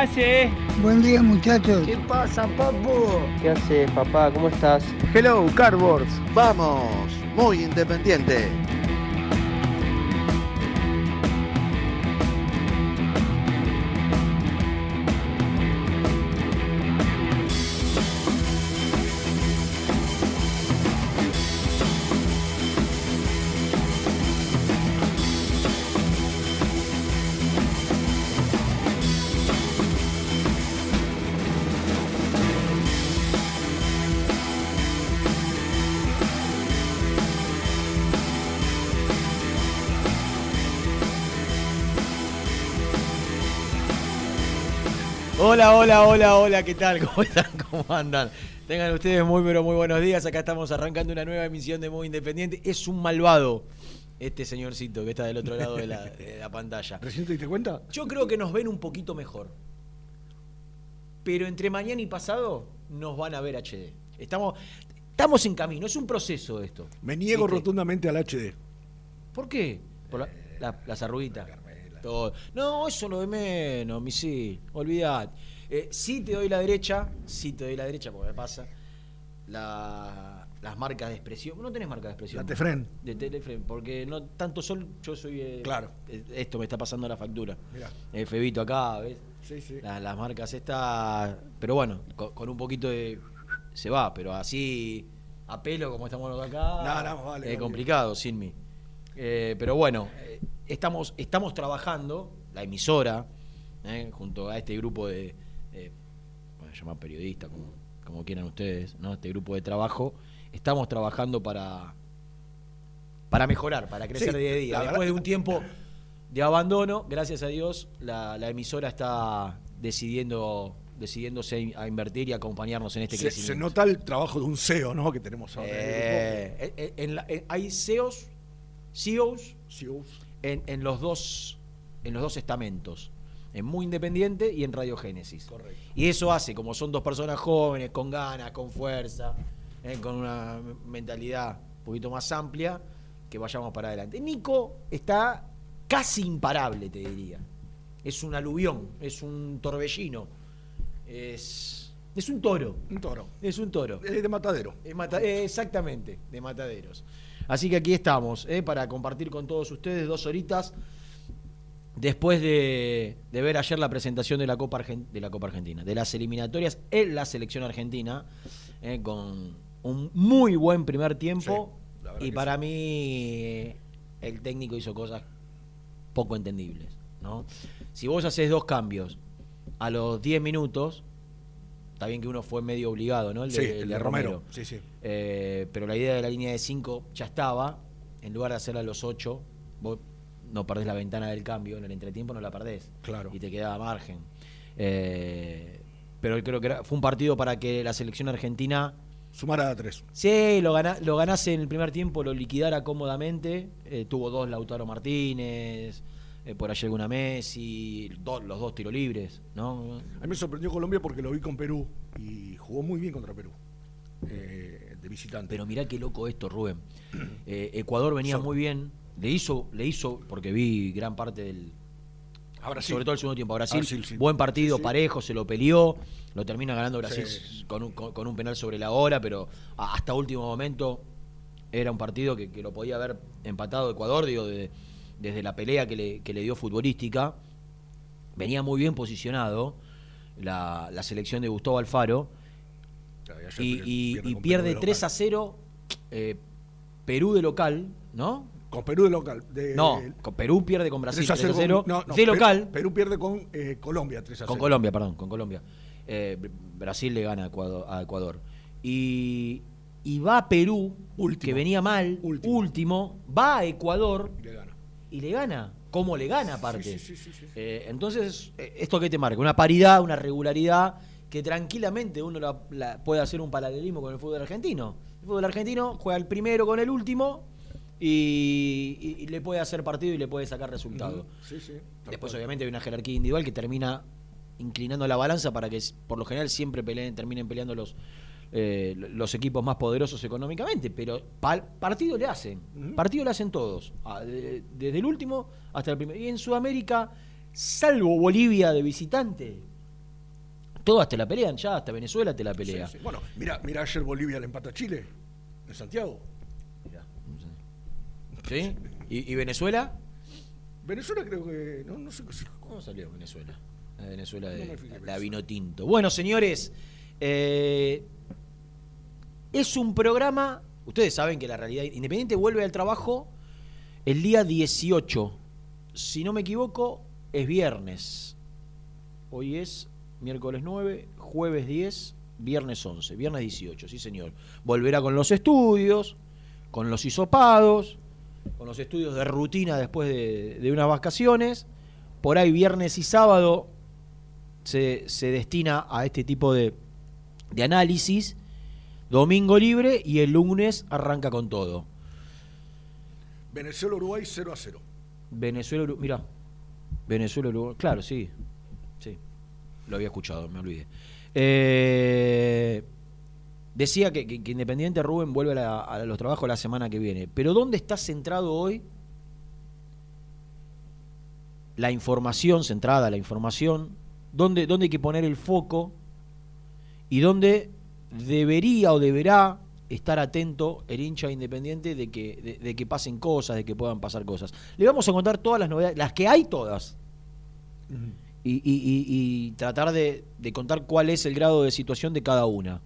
Hace? Buen día muchachos. ¿Qué pasa, papu? ¿Qué haces, papá? ¿Cómo estás? Hello, Cardboards. Vamos, muy independiente. Hola, hola, hola, hola, ¿qué tal? ¿Cómo están? ¿Cómo andan? Tengan ustedes muy, pero muy buenos días. Acá estamos arrancando una nueva emisión de Muy Independiente. Es un malvado este señorcito que está del otro lado de la, de la pantalla. ¿Recién te diste cuenta? Yo creo que nos ven un poquito mejor. Pero entre mañana y pasado nos van a ver HD. Estamos, estamos en camino, es un proceso esto. Me niego ¿Viste? rotundamente al HD. ¿Por qué? Por la- la- las arruguitas. Todo. No, eso lo de menos, mi sí. Olvidad. Eh, sí te doy la derecha, sí te doy la derecha, porque me pasa. La- las marcas de expresión. No tenés marca de expresión. La Tefren. De Telefren, porque no tanto sol, yo soy. eh, Claro. eh, Esto me está pasando la factura. Mirá. El Febito acá, ¿ves? Sí, sí. La- las marcas estas. Pero bueno, con, con un poquito de. Se va, pero así. A pelo como estamos acá. No, no, vale, Es vale. complicado, sin mí. Eh, pero bueno, eh, estamos, estamos trabajando, la emisora, eh, junto a este grupo de. Llamar periodista, como, como quieran ustedes, ¿no? Este grupo de trabajo. Estamos trabajando para. Para mejorar, para crecer Sí, día a día. Después verdad- de un tiempo de abandono, gracias a Dios, la, la emisora está decidiendo decidiéndose a invertir y acompañarnos en este Se, se crecimiento. nota el trabajo de un CEO, ¿no? Que tenemos ahora. en. Eh, eh, eh, en la- hay CEOs, CEOs CEOs. en los dos en los dos estamentos, en Muy Independiente y en Radio Génesis. Correcto. Y eso hace, como son dos personas jóvenes, con ganas, con fuerza, eh, con una mentalidad un poquito más amplia, que vayamos para adelante. Nico está casi imparable, te diría. Es un aluvión, es un torbellino, es, es un toro, Un toro. es un toro. Eh, de matadero. Mata- eh, exactamente, de mataderos. Así que aquí estamos, eh, para compartir con todos ustedes dos horitas. Después de, de ver ayer la presentación de la, Copa Argen- de la Copa Argentina, de las eliminatorias en la selección argentina, eh, con un muy buen primer tiempo. Sí, y para mí, eh, el técnico hizo cosas poco entendibles. ¿no? Si vos haces dos cambios a los 10 minutos, está bien que uno fue medio obligado, ¿no? El de, Sí, el el de de Romero. Romero. Sí, sí. Eh, pero la idea de la línea de 5 ya estaba. En lugar de hacerla a los 8, vos no perdés la ventana del cambio. En el entretiempo no la perdés. Claro. Y te quedaba margen. Eh, pero creo que era- fue un partido para que la selección argentina. Sumar a tres. Sí, lo, gana- lo ganase en el primer tiempo, lo liquidara cómodamente. Eh, tuvo dos Lautaro Martínez. eh, por allí alguna Messi, do- los dos tiros libres, ¿no? A mí me sorprendió Colombia porque lo vi con Perú y jugó muy bien contra Perú. eh, de visitante. Pero mirá qué loco esto, Rubén. Ecuador venía So- muy bien, le hizo, le hizo, porque vi gran parte del, sobre todo el segundo tiempo a Brasil, Brasil, sí. buen partido, Sí, sí. parejo, se lo peleó, lo termina ganando Brasil con, un, con- un penal sobre la hora, pero hasta último momento era un partido que, que lo podía haber empatado Ecuador, digo, de- desde la pelea que le, que le dio futbolística. Venía muy bien posicionado la, la selección de Gustavo Alfaro y, pierde- y- pierde y con pierde Perú de 3 a local. 0 eh, Perú de local, ¿no? Con Perú de local. De, No, con Perú pierde con Brasil 3 a 0. 0 con- no, no, de local. Perú pierde con eh, Colombia 3 a 0. Con Colombia, perdón, con Colombia. Eh, Br- Brasil le gana a Ecuador. a Ecuador. Y, y va a Perú, Último. que venía mal, último. Último. va a Ecuador Y le gana. y le gana. ¿Cómo le gana aparte? Sí, sí, sí. Eh, entonces, eh, ¿esto qué te marca? Una paridad, una regularidad que tranquilamente uno la, la- puede hacer un paralelismo con el fútbol argentino. El fútbol argentino juega el primero con el último y, y- y le puede hacer partido y le puede sacar resultado. Sí, sí. tal Después, obviamente, hay una jerarquía individual que termina inclinando la balanza para que, por lo general, siempre peleen, terminen peleando los, eh, los equipos más poderosos económicamente. Pero partido le hacen. Partido le hacen todos. Ah, de- desde el último hasta el primero. Y en Sudamérica, salvo Bolivia de visitante, todas te la pelean ya, hasta Venezuela te la pelea. Sí, sí. Bueno, mira, mira ayer Bolivia le empata a Chile en Santiago. ¿Sí? ¿Y, y Venezuela? Venezuela creo que no, no sé qué ¿Cómo salió Venezuela? La Venezuela de fijé, la vino tinto. Bueno, señores, eh, es un programa. Ustedes saben que la realidad independiente vuelve al trabajo el día 18. Si no me equivoco, es viernes. Hoy es miércoles 9, jueves 10, viernes 11, viernes 18, sí señor. Volverá con los estudios, con los hisopados, con los estudios de rutina después de, de unas vacaciones. Por ahí viernes y sábado se, se destina a este tipo de, de análisis. Domingo libre y el lunes arranca con todo. Venezuela Uruguay 0 a 0. Venezuela, Uruguay. Mira, Venezuela, Uruguay. Claro, sí. Sí. Lo había escuchado, me olvidé. Eh, decía que, que- que Independiente Rubén vuelve a, la- a los trabajos la semana que viene. Pero ¿dónde está centrado hoy la información, centrada la información? ¿Dónde, dónde hay que poner el foco? Y dónde debería o deberá estar atento el hincha independiente de que, de, de que pasen cosas, de que puedan pasar cosas. Le vamos a contar todas las novedades, las que hay todas, y, y- y- y tratar de, de contar cuál es el grado de situación de cada una.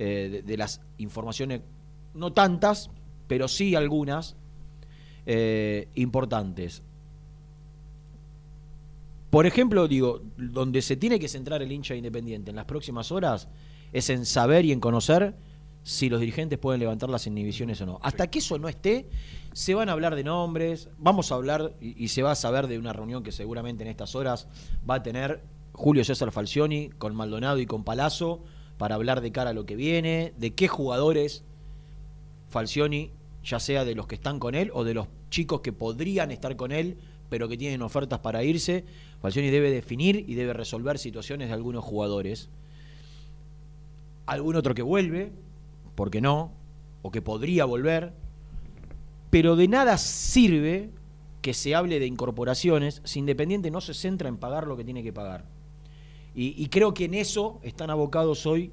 Eh, de, de las informaciones, no tantas, pero sí algunas eh, importantes. Por ejemplo, digo, donde se tiene que centrar el hincha independiente en las próximas horas es en saber y en conocer si los dirigentes pueden levantar las inhibiciones o no. Hasta que eso no esté, se van a hablar de nombres, vamos a hablar y, y se va a saber de una reunión que seguramente en estas horas va a tener Julio César Falcioni con Maldonado y con Palazzo para hablar de cara a lo que viene, de qué jugadores Falcioni, ya sea de los que están con él o de los chicos que podrían estar con él, pero que tienen ofertas para irse, Falcioni debe definir y debe resolver situaciones de algunos jugadores. Algún otro que vuelve, porque no, o que podría volver, pero de nada sirve que se hable de incorporaciones si Independiente no se centra en pagar lo que tiene que pagar. Y, y creo que en eso están abocados hoy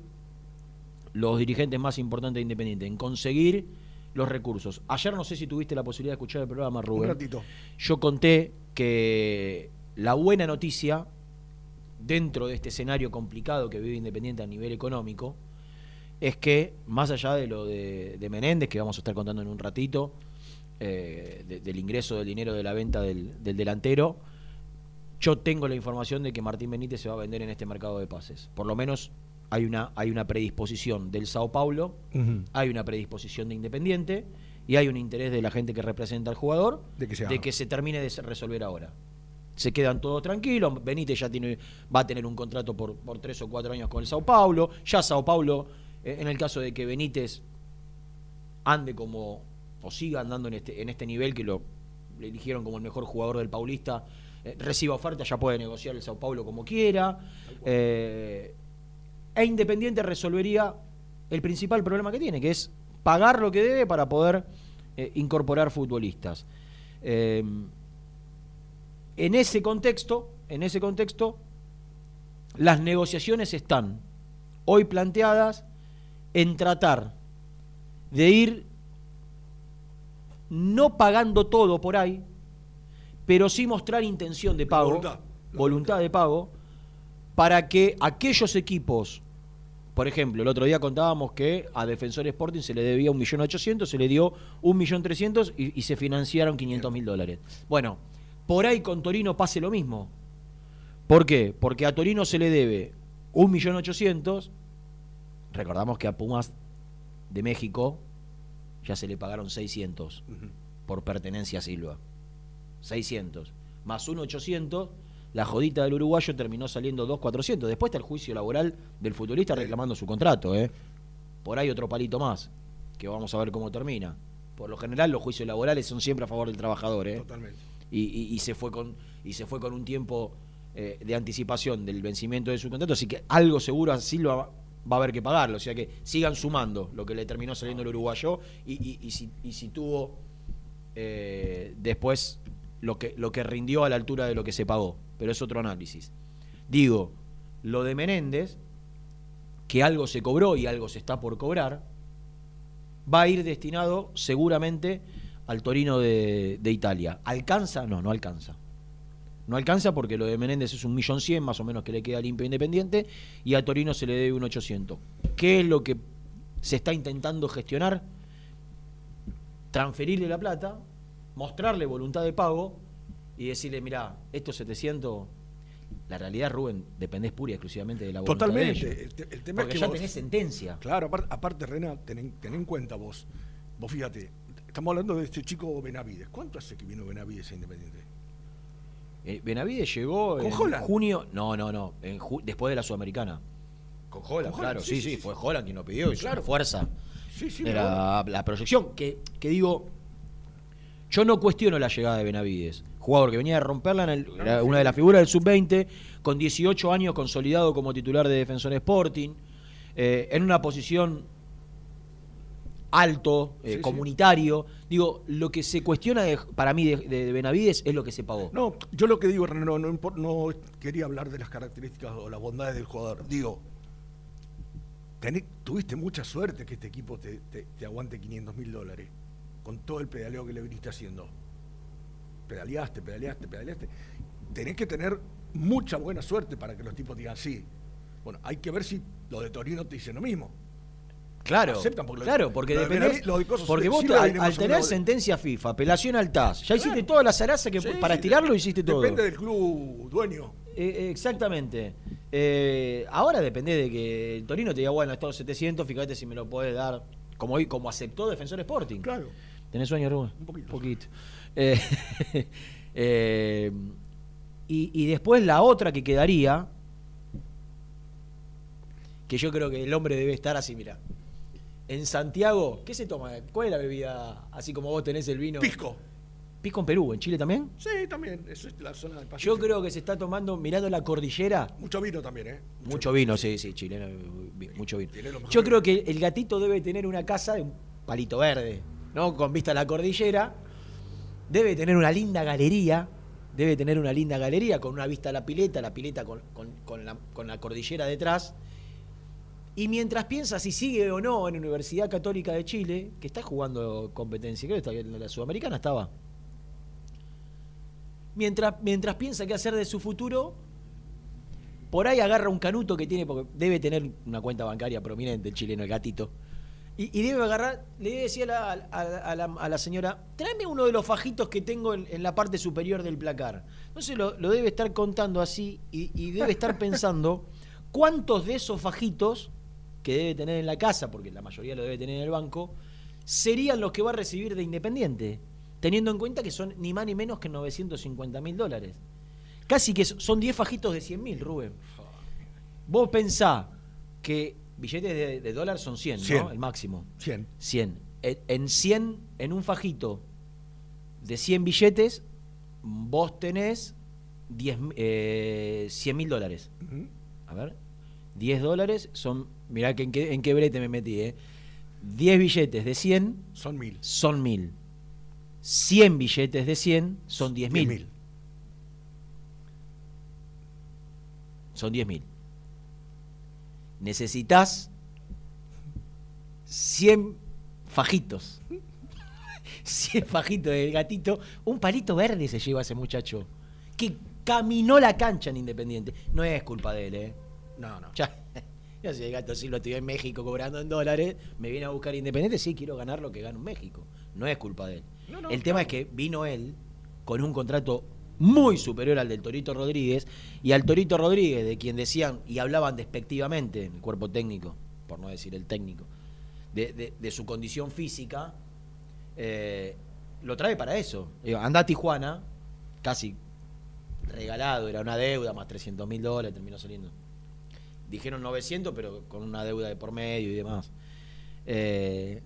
los dirigentes más importantes de Independiente, en conseguir los recursos. Ayer no sé si tuviste la posibilidad de escuchar el programa, Un Rubén. ratito. Yo conté que la buena noticia, dentro de este escenario complicado que vive Independiente a nivel económico, es que, más allá de lo de, de Menéndez, que vamos a estar contando en un ratito, eh, de- del ingreso del dinero de la venta del, del delantero, yo tengo la información de que Martín Benítez se va a vender en este mercado de pases. Por lo menos hay una, hay una predisposición del Sao Paulo, hay una predisposición de Independiente y hay un interés de la gente que representa al jugador De que se de que se termine de resolver ahora. Se quedan todos tranquilos. Benítez ya tiene, va a tener un contrato por, por tres o cuatro años con el Sao Paulo. Ya Sao Paulo, eh, en el caso de que Benítez ande como, o siga andando en este, en este nivel que lo le eligieron como el mejor jugador del Paulista, eh, reciba oferta, ya puede negociar el Sao Paulo como quiera. Eh, e Independiente resolvería el principal problema que tiene, que es pagar lo que debe para poder eh, incorporar futbolistas. En ese contexto, en ese contexto, las negociaciones están hoy planteadas en tratar de ir no pagando todo por ahí, pero sí mostrar intención de pago, voluntad, de pago, para que aquellos equipos, por ejemplo, el otro día contábamos que a Defensor Sporting se le debía 1.800.000, se le dio 1.300.000 y, y se financiaron 500.000 dólares. Bueno, por ahí con Torino pase lo mismo. ¿Por qué? Porque a Torino se le debe 1.800.000, recordamos que a Pumas de México ya se le pagaron 600 Ujú. por pertenencia a Silva. 600. Más 1.800, la jodita del uruguayo terminó saliendo 2.400. Después está el juicio laboral del futbolista reclamando su contrato. ¿eh? Por ahí otro palito más, que vamos a ver cómo termina. Por lo general los juicios laborales son siempre a favor del trabajador. ¿eh? Totalmente. y, y- y se fue con y se fue con un tiempo eh, de anticipación del vencimiento de su contrato, así que algo seguro a Silva va, va a haber que pagarlo, o sea que sigan sumando lo que le terminó saliendo el uruguayo y, y- si, y si tuvo eh, después lo que, lo que rindió a la altura de lo que se pagó, pero es otro análisis. Digo, lo de Menéndez, que algo se cobró y algo se está por cobrar, va a ir destinado seguramente al Torino de, de Italia. ¿Alcanza? No, no alcanza. No alcanza porque lo de Menéndez es un millón cien más o menos que le queda limpio Independiente y a Torino se le debe un 800. ¿Qué es lo que se está intentando gestionar? Transferirle la plata, mostrarle voluntad de pago y decirle, mira, estos 700, la realidad, Rubén, dependés pura y exclusivamente de la voluntad de Totalmente. ellos. El, te- el tema Porque es que ya vos- tenés sentencia. Claro, aparte, aparte Rena, ten, ten en cuenta vos. Vos fíjate, estamos hablando de este chico Benavides. ¿Cuánto hace que vino Benavides a Independiente? Eh, Benavides llegó ¿Con en Holland? junio, no, no, no, en ju- después de la Sudamericana. Con Holland, Con claro, Holland, sí, sí, sí, sí, sí, fue. Holland quien lo pidió y Claro. fuerza. Sí, sí, Era la proyección, que, que digo, yo no cuestiono la llegada de Benavides, jugador que venía de romperla, en el- era una de las figuras del sub-20, con 18 años consolidado como titular de Defensor Sporting, eh, en una posición alto, eh, Sí, sí. comunitario. Digo, lo que se cuestiona de- para mí de, de Benavides es lo que se pagó. No, yo lo que digo, no, no, no quería hablar de las características o las bondades del jugador. Digo, tenés- tuviste mucha suerte que este equipo te, te- te aguante 500 mil dólares con todo el pedaleo que le viniste haciendo. Pedaleaste, pedaleaste, pedaleaste. Tenés que tener mucha buena suerte para que los tipos digan sí. Bueno, hay que ver si los de Torino te dicen lo mismo. Claro, aceptan porque claro, porque lo de dependés- Benavi- lo de cosas- porque vos Silva al, tener de- sentencia FIFA, apelación al TAS, ya hiciste toda la zaraza que Sí, para sí, estirarlo de- hiciste todo. Depende del club dueño. Eh, eh, exactamente. Eh, ahora depende de que el Torino te diga, bueno, estos 700, fíjate si me lo podés dar, como, como aceptó Defensor Sporting. Claro. ¿Tenés sueño, Rubén? Un poquito. Eh, eh, y, y después la otra que quedaría, que yo creo que el hombre debe estar así, mira. En Santiago, ¿qué se toma? ¿Cuál es la bebida? Así como vos tenés el vino. Pisco. Pisco en Perú, ¿en Chile también? Sí, también. Eso es la zona del Yo Pacífico. creo que se está tomando, mirando la cordillera, Mucho vino también, ¿eh? Mucho vino, sí, sí, chileno, mucho vino. Yo creo que el gatito debe tener una casa de un palito verde, ¿no? Con vista a la cordillera. Debe tener una linda galería, debe tener una linda galería con una vista a la pileta, la pileta con, con- con la, cordillera detrás. Y mientras piensa si sigue o no en la Universidad Católica de Chile, que está jugando competencia, creo que está la Sudamericana estaba. Mientras, mientras piensa qué hacer de su futuro, por ahí agarra un canuto que tiene, porque debe tener una cuenta bancaria prominente el chileno, el gatito. Y, y debe agarrar, le debe decir a la, a, a la, a la señora, tráeme uno de los fajitos que tengo en, en la parte superior del placar. Entonces lo, lo debe estar contando así y, y debe estar pensando cuántos de esos fajitos que debe tener en la casa, porque la mayoría lo debe tener en el banco, serían los que va a recibir de Independiente, teniendo en cuenta que son ni más ni menos que 950 mil dólares. Casi que son 10 fajitos de 100 mil, Rubén. Vos pensá que billetes de, de dólar son 100, 100. ¿no? El máximo. 100. 100. En en 100, en un fajito de 100 billetes, vos tenés 10, eh, 100 mil dólares. Ujú. A ver, 10 dólares son, mirá que en, qué, en qué brete me metí, ¿eh? 10 billetes de 100 Son mil. son 1000. 100 billetes de 100 son 10 Diez mil. Son 10 mil. Necesitas 100 fajitos. 100 fajitos del gatito. Un palito verde se lleva ese muchacho. Que caminó la cancha en Independiente. No es culpa de él, ¿eh? No, no. Ya, ya sé, el gato sí lo estoy en México cobrando en dólares. Me viene a buscar Independiente. Sí, quiero ganar lo que gano en México. No es culpa de él. No, no, el tema es que vino él con un contrato muy superior al del Torito Rodríguez y al Torito Rodríguez, de quien decían y hablaban despectivamente el cuerpo técnico, por no decir el técnico, de, su condición física, eh, lo trae para eso. Anda a Tijuana, casi regalado, era una deuda, más 300 mil dólares, terminó saliendo. Dijeron 900, pero con una deuda de por medio y demás. Eh,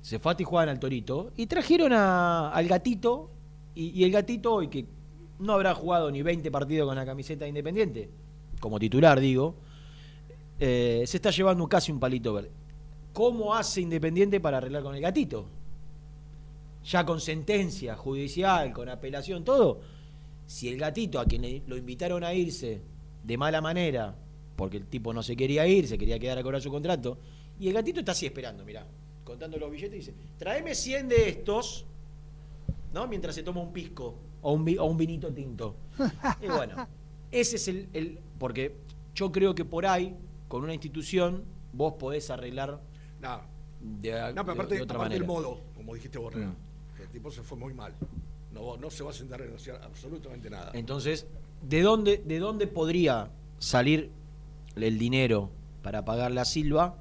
se fue a Tijuana al Torito y trajeron al gatito. Y, el gatito hoy, que no habrá jugado ni 20 partidos con la camiseta de Independiente, como titular digo, eh, se está llevando casi un palito verde. ¿Cómo hace Independiente para arreglar con el gatito? Ya con sentencia judicial, con apelación, todo. Si el gatito a quien lo invitaron a irse de mala manera, porque el tipo no se quería ir, se quería quedar a cobrar su contrato, y el gatito está así esperando, mirá, contando los billetes y dice, tráeme 100 de estos, ¿no? Mientras se toma un pisco o un, vi- o un vinito tinto. Y bueno, ese es el, el- Porque yo creo que por ahí, con una institución, vos podés arreglar No, de, no pero de- aparte, de otra aparte el modo, como dijiste vos, Mm. el tipo se fue muy mal. No, no se va a sentar a negociar absolutamente nada. Entonces, ¿de dónde, ¿de dónde podría salir el dinero para pagarle a Silva?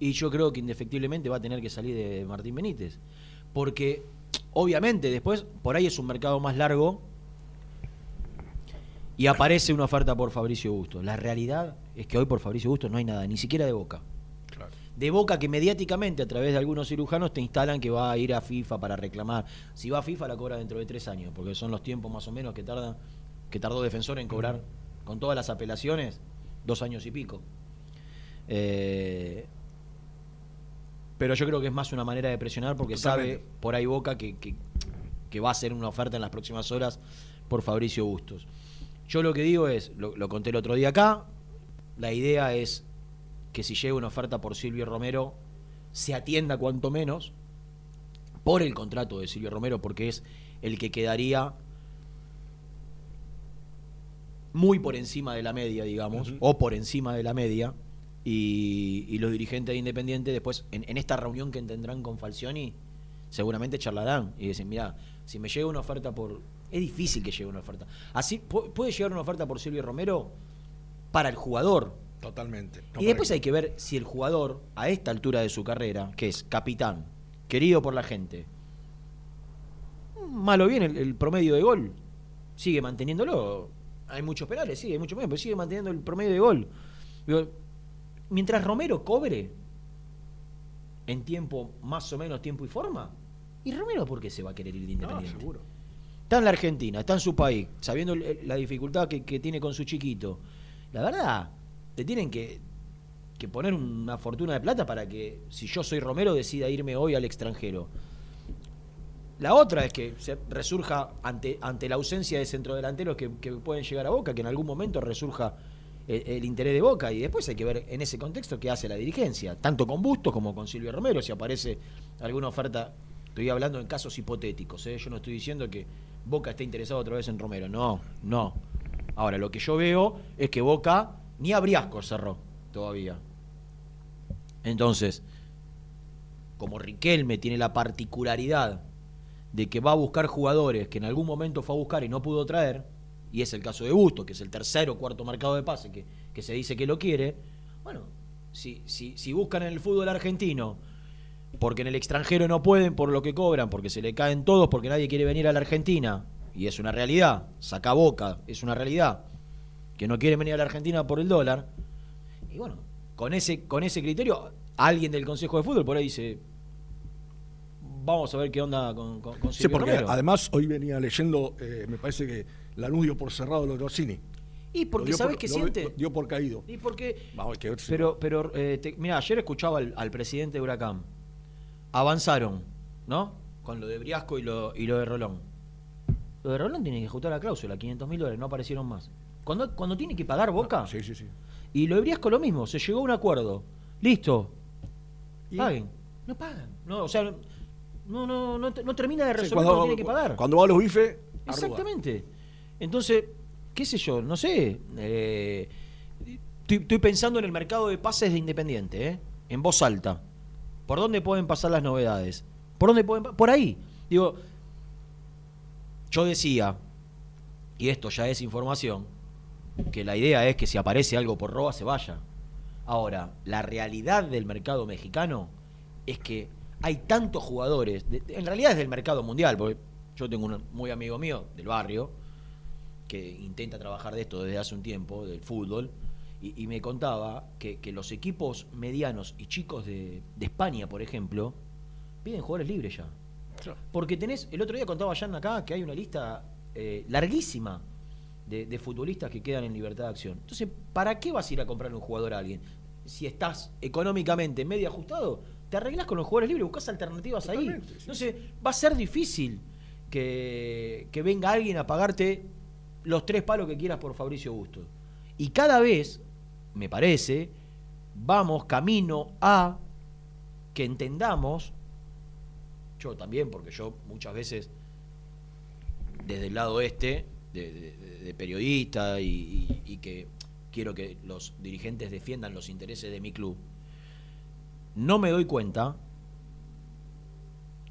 Y yo creo que indefectiblemente va a tener que salir de Martín Benítez. Porque, obviamente, después, por ahí es un mercado más largo y aparece una oferta por Fabricio Bustos. La realidad es que hoy por Fabricio Bustos no hay nada, ni siquiera de boca. Claro. De boca que mediáticamente, a través de algunos cirujanos, te instalan que va a ir a FIFA para reclamar. Si va a FIFA, la cobra dentro de tres años, porque son los tiempos más o menos que tarda, que tardó Defensor en cobrar, con todas las apelaciones, dos años y pico. Eh, pero yo creo que es más una manera de presionar porque Totalmente. sabe por ahí Boca que, que- que va a hacer una oferta en las próximas horas por Fabricio Bustos. Yo lo que digo es, lo, lo conté el otro día acá, la idea es que si llega una oferta por Silvio Romero, se atienda cuanto menos por el contrato de Silvio Romero, porque es el que quedaría muy por encima de la media, digamos, o por encima de la media, y, y los dirigentes de Independiente después, en, en esta reunión que tendrán con Falcioni, seguramente charlarán y dicen, mira, si me llega una oferta por... Es difícil que llegue una oferta. Así pu- puede llegar una oferta por Silvio Romero para el jugador, Totalmente. No y después hay que ver si el jugador, a esta altura de su carrera, que es capitán, querido por la gente, malo bien el, el promedio de gol, sigue manteniéndolo. Hay muchos penales, sí, hay muchos penales, pero sigue manteniendo el promedio de gol. Digo, mientras Romero cobre en tiempo, más o menos tiempo y forma, ¿y Romero por qué se va a querer ir de No, Independiente? seguro. Está en la Argentina, está en su país, sabiendo la dificultad que, que tiene con su chiquito. La verdad, te tienen que, que poner una fortuna de plata para que, si yo soy Romero, decida irme hoy al extranjero. La otra es que se resurja ante, ante la ausencia de centrodelanteros que, que pueden llegar a Boca, que en algún momento resurja el, interés de Boca. Y después hay que ver en ese contexto qué hace la dirigencia, tanto con Bustos como con Silvio Romero, si aparece alguna oferta. Estoy hablando en casos hipotéticos, ¿eh? yo no estoy diciendo que Boca esté interesado otra vez en Romero, no, no. Ahora, lo que yo veo es que Boca ni a Briasco cerró todavía. Entonces, como Riquelme tiene la particularidad de que va a buscar jugadores que en algún momento fue a buscar y no pudo traer, y es el caso de Busto, que es el tercer o cuarto marcado de pase que, que se dice que lo quiere, bueno, si, si, si buscan en el fútbol argentino, porque en el extranjero no pueden por lo que cobran, porque se le caen todos, porque nadie quiere venir a la Argentina, y es una realidad, saca boca, es una realidad, que no quieren venir a la Argentina por el dólar, y bueno, con ese, con ese criterio, alguien del Consejo de Fútbol por ahí dice, vamos a ver qué onda con, con, con Sí, porque Romero. además hoy venía leyendo, eh, me parece que Lanús dio por cerrado lo de Orsini. Y porque ¿sabes qué siente? lo dio por caído. Y porque Vamos, hay que Pero, pero eh, te- mira, ayer escuchaba al, al presidente de Huracán. Avanzaron, ¿no? Con lo de Briasco y lo, y lo de Rolón. Lo de Rolón tiene que ejecutar la cláusula, 500 mil dólares, no aparecieron más. Cuando, cuando tiene que pagar Boca, Sí, sí, sí. y lo de Briasco lo mismo, se llegó a un acuerdo. Listo, Y- paguen. No pagan. No, o sea, no, no, no, no termina de Sí, resolver lo que tiene que pagar. Cuando va a los bifes, arruga. Entonces, qué sé yo, no sé. eh, estoy, pensando en el mercado de pases de Independiente, ¿eh? en voz alta. ¿Por dónde pueden pasar las novedades? ¿Por dónde pueden Por ahí. Digo, yo decía, y esto ya es información, que la idea es que si aparece algo por roba se vaya. Ahora, la realidad del mercado mexicano es que hay tantos jugadores, en realidad es del mercado mundial, porque yo tengo un muy amigo mío del barrio que intenta trabajar de esto desde hace un tiempo, del fútbol, y, y me contaba que, que los equipos medianos y chicos de, de España, por ejemplo, piden jugadores libres ya. Porque tenés, el otro día contaba Jan acá que hay una lista eh, larguísima de, de futbolistas que quedan en libertad de acción. Entonces, ¿para qué vas a ir a comprar un jugador a alguien? Si estás económicamente medio ajustado, te arreglás con los jugadores libres, buscas alternativas ahí. Sí. Entonces, va a ser difícil que, que venga alguien a pagarte los tres palos que quieras por Fabricio Busto. Y cada vez, me parece, vamos camino a que entendamos, yo también, porque yo muchas veces, desde el lado este, de, periodista y que quiero que los dirigentes defiendan los intereses de mi club, no me doy cuenta,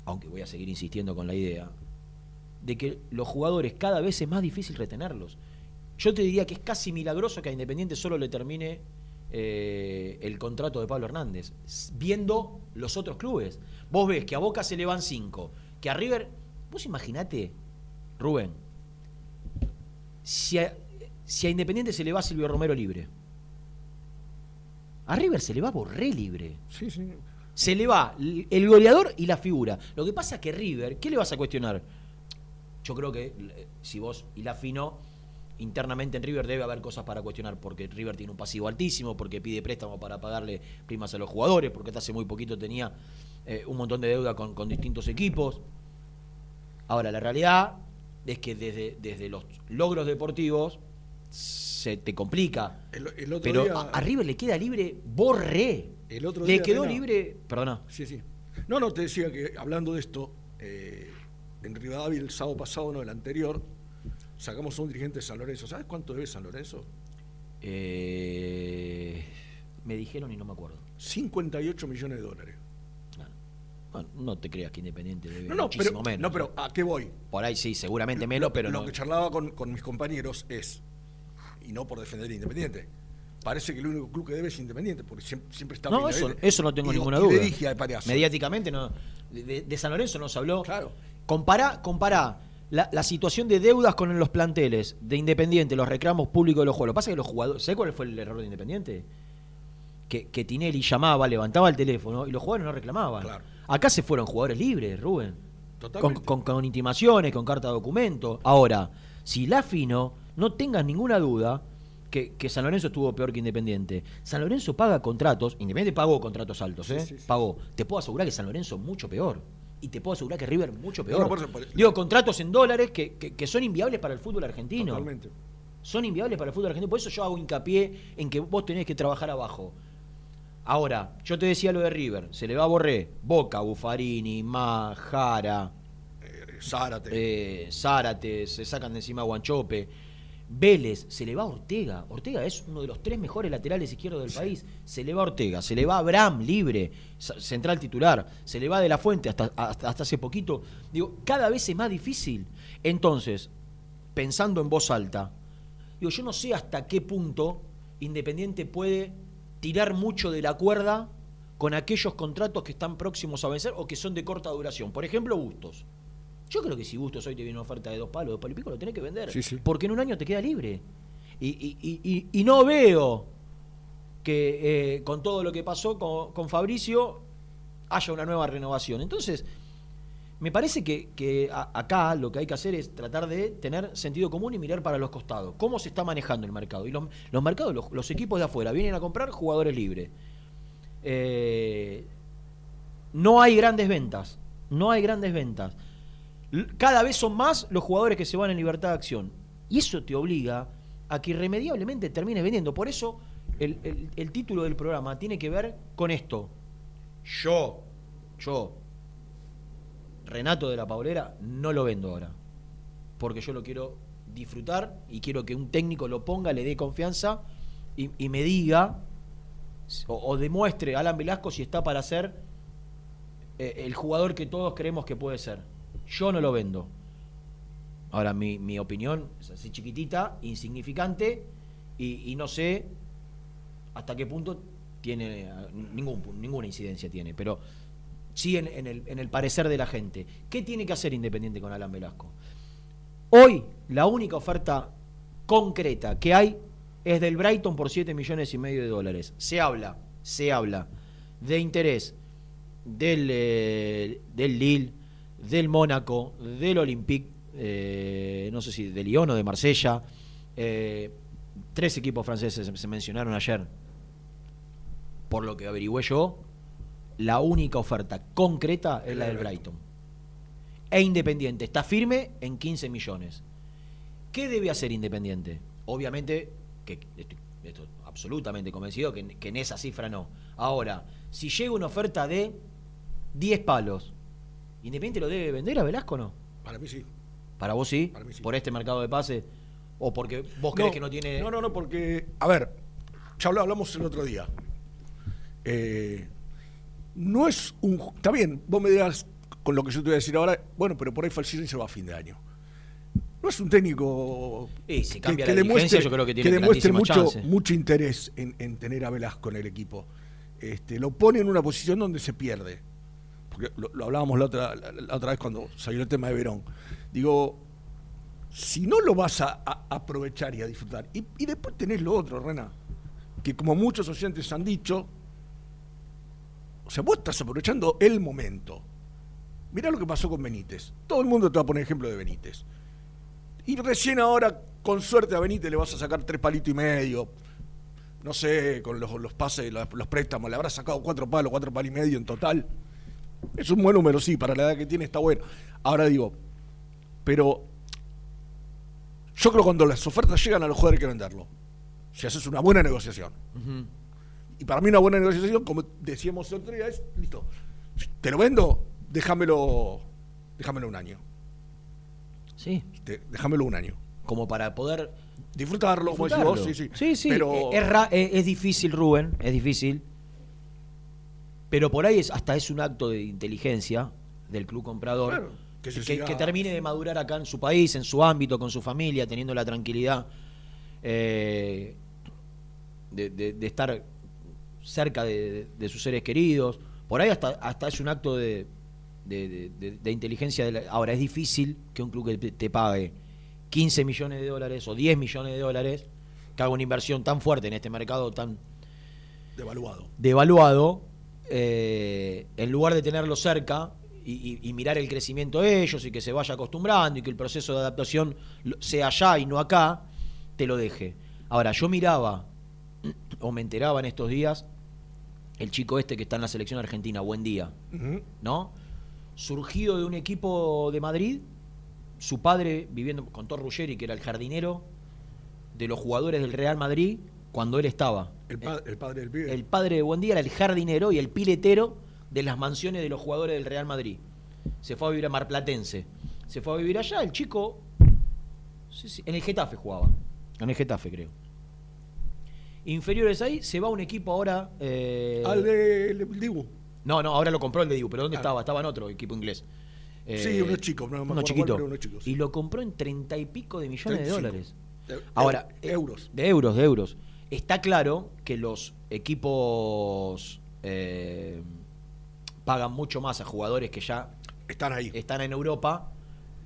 aunque voy a seguir insistiendo con la idea, de que los jugadores cada vez es más difícil retenerlos. Yo te diría que es casi milagroso que a Independiente solo le termine eh, el contrato de Pablo Hernández, viendo los otros clubes. Vos ves que a Boca se le van cinco, que a River. Vos imaginate, Rubén, si a, si a Independiente se le va Silvio Romero libre, a River se le va Borré libre. Sí, sí. Se le va el goleador y la figura. Lo que pasa es que River, ¿qué le vas a cuestionar? Yo creo que eh, si vos y la fino internamente en River debe haber cosas para cuestionar, porque River tiene un pasivo altísimo, porque pide préstamo para pagarle primas a los jugadores, porque hasta hace muy poquito tenía eh, un montón de deuda con, con distintos equipos. Ahora, la realidad es que desde, desde los logros deportivos se te complica. El, el otro Pero día, a, a River le queda libre Borré. El otro le día, quedó Rena- libre. Perdona. Sí, sí. No, no, te decía que hablando de esto, eh, en Rivadavia el sábado pasado, no, el anterior, sacamos a un dirigente de San Lorenzo. ¿Sabes cuánto debe San Lorenzo? Eh, me dijeron y no me acuerdo. 58 millones de dólares. No, no te creas que Independiente debe No, no, muchísimo pero, menos. no, pero ¿a qué voy? Por ahí sí, seguramente menos, Lo- pero lo no. que charlaba con, con mis compañeros es, y no por defender a Independiente, parece que el único club que debe es Independiente, porque siempre, siempre está No, eso, eso no tengo Y ninguna y duda. Mediáticamente no. De, de San Lorenzo no se habló. Claro. Compará, compará la, la situación de deudas con los planteles de Independiente, los reclamos públicos de los jugadores. Lo que pasa es que los jugadores. ¿Sabes cuál fue el error de Independiente? Que, que Tinelli llamaba, levantaba el teléfono y los jugadores no reclamaban. Claro. Acá se fueron jugadores libres, Rubén. Con, Totalmente. con- con intimaciones, con carta de documento. Ahora, si la fino, no tengas ninguna duda que, que San Lorenzo estuvo peor que Independiente. San Lorenzo paga contratos, Independiente pagó contratos altos, Sí, ¿eh? sí, sí. Pagó. Te puedo asegurar que San Lorenzo mucho peor. Y te puedo asegurar que River mucho peor. no, por- Digo, contratos en dólares que, que- que son inviables para el fútbol argentino. Totalmente. Son inviables para el fútbol argentino. Por eso yo hago hincapié en que vos tenés que trabajar abajo. Ahora, yo te decía lo de River. Se le va a Borré. Boca, Buffarini, Majara, Eh, Zárate. eh, Zárate, se sacan de encima a Guanchope. Vélez, se le va a Ortega. Ortega es uno de los tres mejores laterales izquierdos del país. Se le va a Ortega, se le va a Abraham libre, central titular, se le va de la fuente hasta, hasta, hasta hace poquito. Digo, cada vez es más difícil. Entonces, pensando en voz alta, digo, yo no sé hasta qué punto Independiente puede tirar mucho de la cuerda con aquellos contratos que están próximos a vencer o que son de corta duración. Por ejemplo, Bustos. Yo creo que si Bustos hoy te viene una oferta de dos palos, dos palos y pico, lo tenés que vender. Sí, sí. Porque en un año te queda libre. Y, y- y- no veo que eh, con todo lo que pasó con, con Fabricio haya una nueva renovación. Entonces, Me parece que, que a- acá lo que hay que hacer es tratar de tener sentido común y mirar para los costados. ¿Cómo se está manejando el mercado? Y los, los mercados, los, los equipos de afuera vienen a comprar jugadores libres. Eh, no hay grandes ventas. No hay grandes ventas. Cada vez son más los jugadores que se van en libertad de acción. Y eso te obliga a que irremediablemente termines vendiendo. Por eso el, título del programa tiene que ver con esto. Yo, yo, Renato de la Paulera, no lo vendo ahora. Porque yo lo quiero disfrutar y quiero que un técnico lo ponga, le dé confianza y, me diga o, o demuestre a Alan Velasco si está para ser eh, el jugador que todos creemos que puede ser. Yo no lo vendo. Ahora, mi, mi opinión es así chiquitita, insignificante, y, no sé hasta qué punto tiene, ningún, ninguna incidencia tiene, pero sí en, en el, en el parecer de la gente. ¿Qué tiene que hacer Independiente con Alan Velasco? Hoy, la única oferta concreta que hay es del Brighton por 7 millones y medio de dólares. Se habla, se habla de interés del, eh, del Lille, del Mónaco, del Olympique, eh, no sé si de Lyon o de Marsella. eh, tres equipos franceses se- mencionaron ayer. Por lo que averigüé yo, la única oferta concreta es la del Brighton. E Independiente está firme en 15 millones. ¿Qué debe hacer Independiente? Obviamente, que estoy, estoy absolutamente convencido que, que en esa cifra no. Ahora, si llega una oferta de 10 palos, ¿Independiente lo debe vender a Velasco o no? Para mí sí. ¿Para vos sí? Para mí sí. ¿Por este mercado de pase? ¿O porque vos crees que no tiene.? No, no, no, porque. A ver, ya habla- hablamos el otro día. Eh, no es un. Está bien, vos me dirás con lo que yo te voy a decir ahora, bueno, pero por ahí Falcioni se va a fin de año. No es un técnico. Y si yo creo que tiene demuestre mucho, mucho interés en, en tener a Velasco en el equipo. Este, lo pone en una posición donde se pierde. Lo, hablábamos la otra, la, otra vez cuando salió el tema de Verón. Digo, si no lo vas a, aprovechar y a disfrutar, y, y después tenés lo otro, Rena, que como muchos oyentes han dicho, o sea, vos estás aprovechando el momento. Mirá lo que pasó con Benítez. Todo el mundo te va a poner ejemplo de Benítez. Y recién ahora, con suerte, a Benítez le vas a sacar tres palitos y medio. No sé, con los, los pases, los, los préstamos, le habrás sacado cuatro palos, cuatro palos y medio en total. Es un buen número, sí, para la edad que tiene está bueno. Ahora digo, pero yo creo que cuando las ofertas llegan a los jugadores hay que venderlo. Si haces una buena negociación. Y para mí una buena negociación, como decíamos el otro día, es, listo, te lo vendo, déjamelo, déjamelo un año. Sí. Te- déjamelo un año. Como para poder. Disfrutarlo, como decís disfrutarlo. vos, sí, sí. Sí, sí. Pero, es difícil, Rubén, es difícil. Pero por ahí es, hasta es un acto de inteligencia del club comprador Claro, que que, se que- siga- que termine de madurar acá en su país, en su ámbito, con su familia, teniendo la tranquilidad eh, de, de- de estar cerca de, sus seres queridos. Por ahí hasta, hasta es un acto de, inteligencia. de la- ahora, es difícil que un club que te, te pague 15 millones de dólares o 10 millones de dólares, que haga una inversión tan fuerte en este mercado tan devaluado. devaluado, eh, en lugar de tenerlo cerca y, y- y mirar el crecimiento de ellos y que se vaya acostumbrando y que el proceso de adaptación sea allá y no acá, te lo deje. Ahora, yo miraba o me enteraba en estos días el chico este que está en la selección argentina, buen día. ¿no? Surgido de un equipo de Madrid, su padre viviendo, contó Ruggeri, que era el jardinero de los jugadores del Real Madrid cuando él estaba. El, pa- el padre del pibe. El padre de Buendía era el jardinero y el piletero de las mansiones de los jugadores del Real Madrid. Se fue a vivir a Marplatense. Se fue a vivir allá, el chico. sí, sí, en el Getafe jugaba. En el Getafe, creo. Inferiores ahí, se va a un equipo ahora. eh, Al de el Dibu. No, no, ahora lo compró el de Dibu, pero ¿dónde Ah. estaba? Estaba en otro equipo inglés. Sí, uno chico, no me uno acuerdo chiquito. cuál, pero uno chico, sí. Y lo compró en treinta y pico de millones de 35. dólares. De- Ahora, eh, euros. De euros, de euros. Está claro que los equipos eh, pagan mucho más a jugadores que ya Están ahí. están en Europa.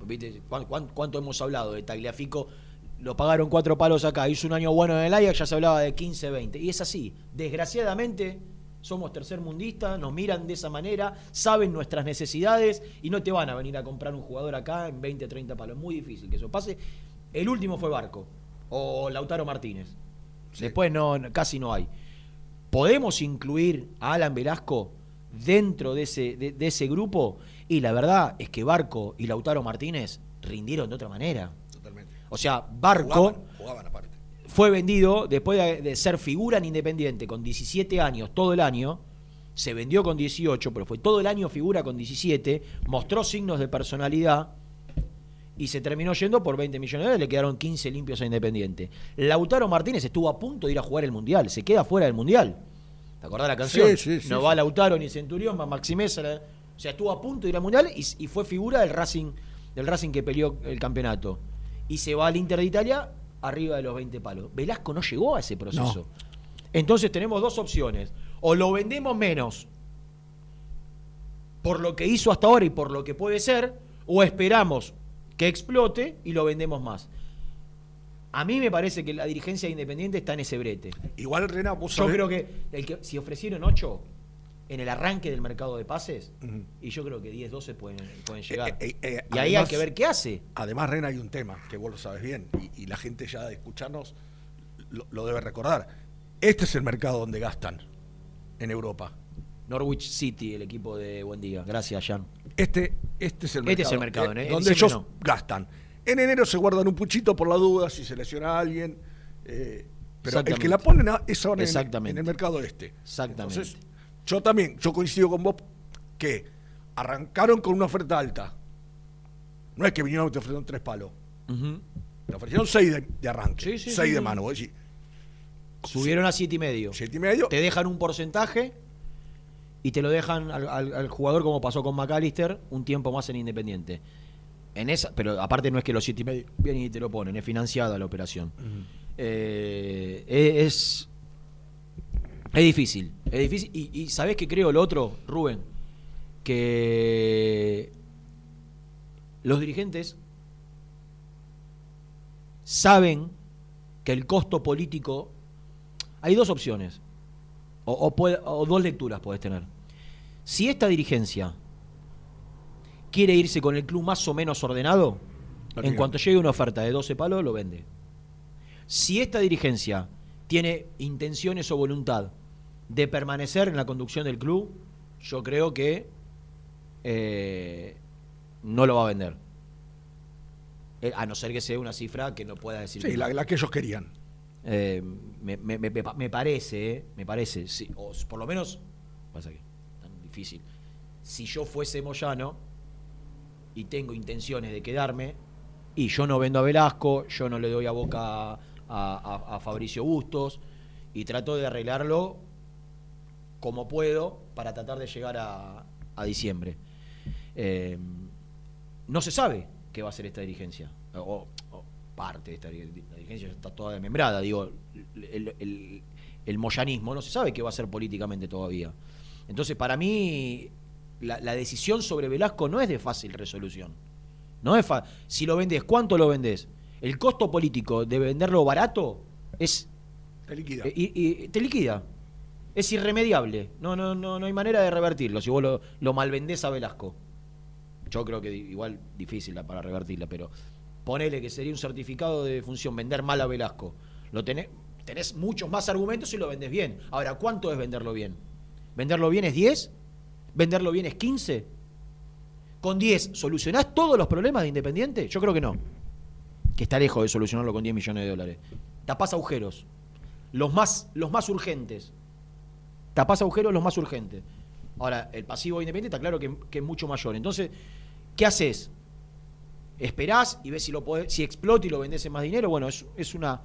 ¿Viste? ¿Cuán- cuán- ¿Cuánto hemos hablado de Tagliafico? Lo pagaron cuatro palos acá, hizo un año bueno en el Ajax, ya se hablaba de 15, 20. Y es así. Desgraciadamente, somos tercermundistas, nos miran de esa manera, saben nuestras necesidades y no te van a venir a comprar un jugador acá en 20, 30 palos. Es muy difícil que eso pase. El último fue Barco o Lautaro Martínez. Después no, casi no hay. ¿Podemos incluir a Alan Velasco dentro de ese, de, de ese grupo? Y la verdad es que Barco y Lautaro Martínez rindieron de otra manera. Totalmente. O sea, Barco Jugaban, jugaban aparte. fue vendido después de, de ser figura en Independiente con 17 años, todo el año. Se vendió con 18, pero fue todo el año figura con 17. Mostró signos de personalidad y se terminó yendo por 20 millones de dólares. Le quedaron 15 limpios a Independiente. Lautaro Martínez estuvo a punto de ir a jugar el Mundial. Se queda fuera del Mundial. ¿Te acordás la canción? Sí, sí, sí, no va Lautaro ni Centurión, va Maximeza. la- O sea, estuvo a punto de ir al Mundial y, y fue figura del Racing, del Racing que peleó el campeonato. Y se va al Inter de Italia arriba de los 20 palos. Velasco no llegó a ese proceso. Entonces tenemos dos opciones. O lo vendemos menos por lo que hizo hasta ahora y por lo que puede ser, o esperamos que explote y lo vendemos más. A mí me parece que la dirigencia de Independiente está en ese brete. Igual, Rena, vos Yo creo que, el que si ofrecieron 8 en el arranque del mercado de pases, y yo creo que 10, 12 pueden, pueden llegar. Eh, eh, eh, y ahí hay que ver qué hace. Además, Rena, hay un tema que vos lo sabes bien y, y la gente ya de escucharnos lo, lo debe recordar. Este es el mercado donde gastan en Europa. Norwich City, el equipo de Buendía. Gracias, Jan. Este, este es el mercado. Este es el mercado, ¿eh? En donde ellos no. gastan. En enero se guardan un puchito por la duda si se lesiona a alguien. eh, pero el que la ponen es ahora en, Exactamente. en el mercado este. Exactamente. Entonces, yo también, yo coincido con vos que arrancaron con una oferta alta. No es que vinieron y te ofrecieron tres palos. Ujú. Te ofrecieron seis de, de arranque. Sí, sí, seis sí, de sí. mano. Vos decís, Subieron a 7 y medio. siete y medio. Te dejan un porcentaje y te lo dejan al, al- al jugador como pasó con McAllister un tiempo más en Independiente. En esa, pero aparte no es que los siete y medio vienen y te lo ponen, es financiada la operación. Eh, es es difícil, es difícil. Y, y ¿sabés qué creo lo otro, Rubén? Que los dirigentes saben que el costo político hay dos opciones o, o puede- o dos lecturas puedes tener. Si esta dirigencia quiere irse con el club más o menos ordenado, en tiene. cuanto llegue una oferta de 12 palos, lo vende. Si esta dirigencia tiene intenciones o voluntad de permanecer en la conducción del club, yo creo que eh, no lo va a vender. Eh, a no ser que sea una cifra que no pueda decir. Sí, la, la que ellos querían. Eh, me, me- me- me pa- me parece, eh, me parece, sí, o por lo menos, pasa que tan difícil. Si yo fuese Moyano y tengo intenciones de quedarme, y yo no vendo a Velasco, yo no le doy a boca a, Fabricio Bustos, y trato de arreglarlo como puedo para tratar de llegar a, diciembre. Eh, no se sabe qué va a hacer esta dirigencia, parte de esta la dirigencia ya está toda desmembrada, digo, el, el- el moyanismo no se sabe qué va a hacer políticamente todavía. Entonces, para mí, la, la decisión sobre Velasco no es de fácil resolución. No es fa- si lo vendes, ¿cuánto lo vendes? El costo político de venderlo barato es Te liquida. eh, y, y te liquida. Es irremediable. No, no, no, no hay manera de revertirlo si vos lo, lo malvendés a Velasco. Yo creo que igual difícil para revertirla, pero ponele que sería un certificado de función vender mal a Velasco. Lo tenés, tenés muchos más argumentos y lo vendés bien. Ahora, ¿cuánto es venderlo bien? ¿Venderlo bien es 10? ¿Venderlo bien es 15? ¿Con 10 solucionás todos los problemas de Independiente? Yo creo que no. Que está lejos de solucionarlo con 10 millones de dólares. Tapás agujeros. Los más, los más urgentes. Tapás agujeros los más urgentes. Ahora, el pasivo de Independiente está claro que, que es mucho mayor. Entonces, ¿qué haces? ¿Esperás y ves si lo podés- si explota y lo vendés en más dinero? Bueno, es, es una,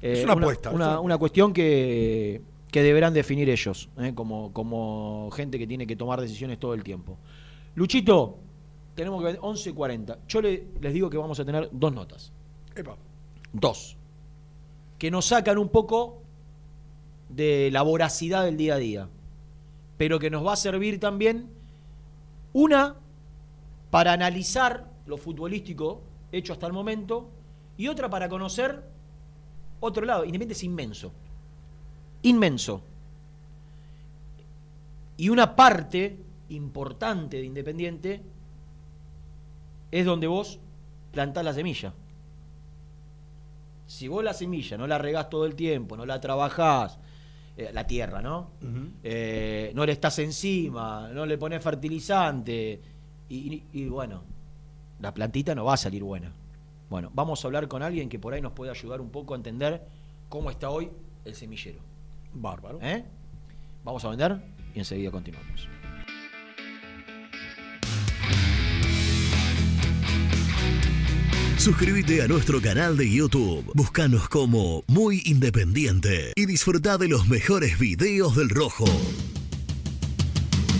eh, Es una apuesta, Una, una- una cuestión que, que deberán definir ellos, ¿eh? como, como gente que tiene que tomar decisiones todo el tiempo. Luchito, tenemos que ver 11.40. Yo le- les digo que vamos a tener dos notas. Epa. Dos. Que nos sacan un poco de la voracidad del día a día. Pero que nos va a servir también, una, para analizar lo futbolístico hecho hasta el momento, y otra para conocer otro lado. Independiente es inmenso. Inmenso. Y una parte importante de Independiente es donde vos plantás la semilla. Si vos la semilla no la regás todo el tiempo, no la trabajás, eh, la tierra, ¿no? Eh, no le estás encima, no le pones fertilizante, y, y bueno, la plantita no va a salir buena. Bueno, vamos a hablar con alguien que por ahí nos puede ayudar un poco a entender cómo está hoy el semillero. Bárbaro. ¿Eh? Vamos a vender y enseguida continuamos. Suscríbete a nuestro canal de YouTube. Búscanos como Muy Independiente y disfruta de los mejores videos del Rojo.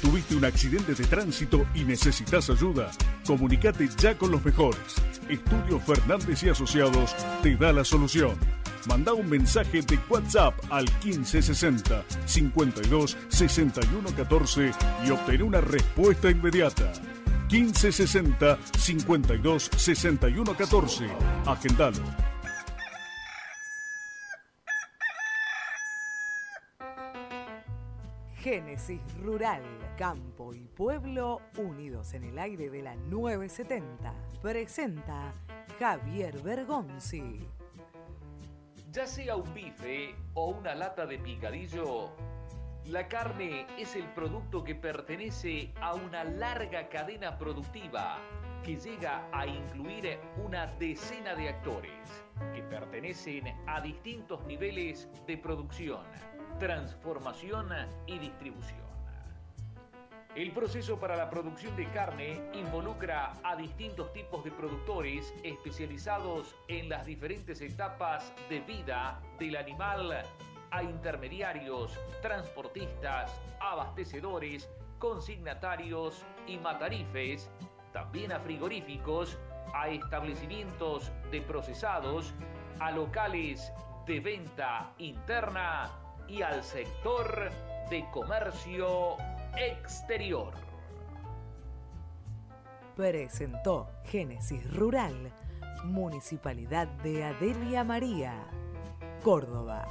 ¿Tuviste un accidente de tránsito y necesitas ayuda? Comunicate ya con los mejores. Estudio Fernández y Asociados te da la solución. Manda un mensaje de WhatsApp al 1560 52 61 14 y obtén una respuesta inmediata. 1560 52 61 14. Agendalo. Génesis Rural, Campo y Pueblo unidos en el aire de la 970. Presenta Javier Bergonzi. Ya sea un bife o una lata de picadillo, la carne es el producto que pertenece a una larga cadena productiva que llega a incluir una decena de actores que pertenecen a distintos niveles de producción, transformación y distribución. El proceso para la producción de carne involucra a distintos tipos de productores especializados en las diferentes etapas de vida del animal, a intermediarios, transportistas, abastecedores, consignatarios y matarifes, también a frigoríficos, a establecimientos de procesados, a locales de venta interna y al sector de comercio exterior. Presentó Génesis Rural, Municipalidad de Adelia María, Córdoba.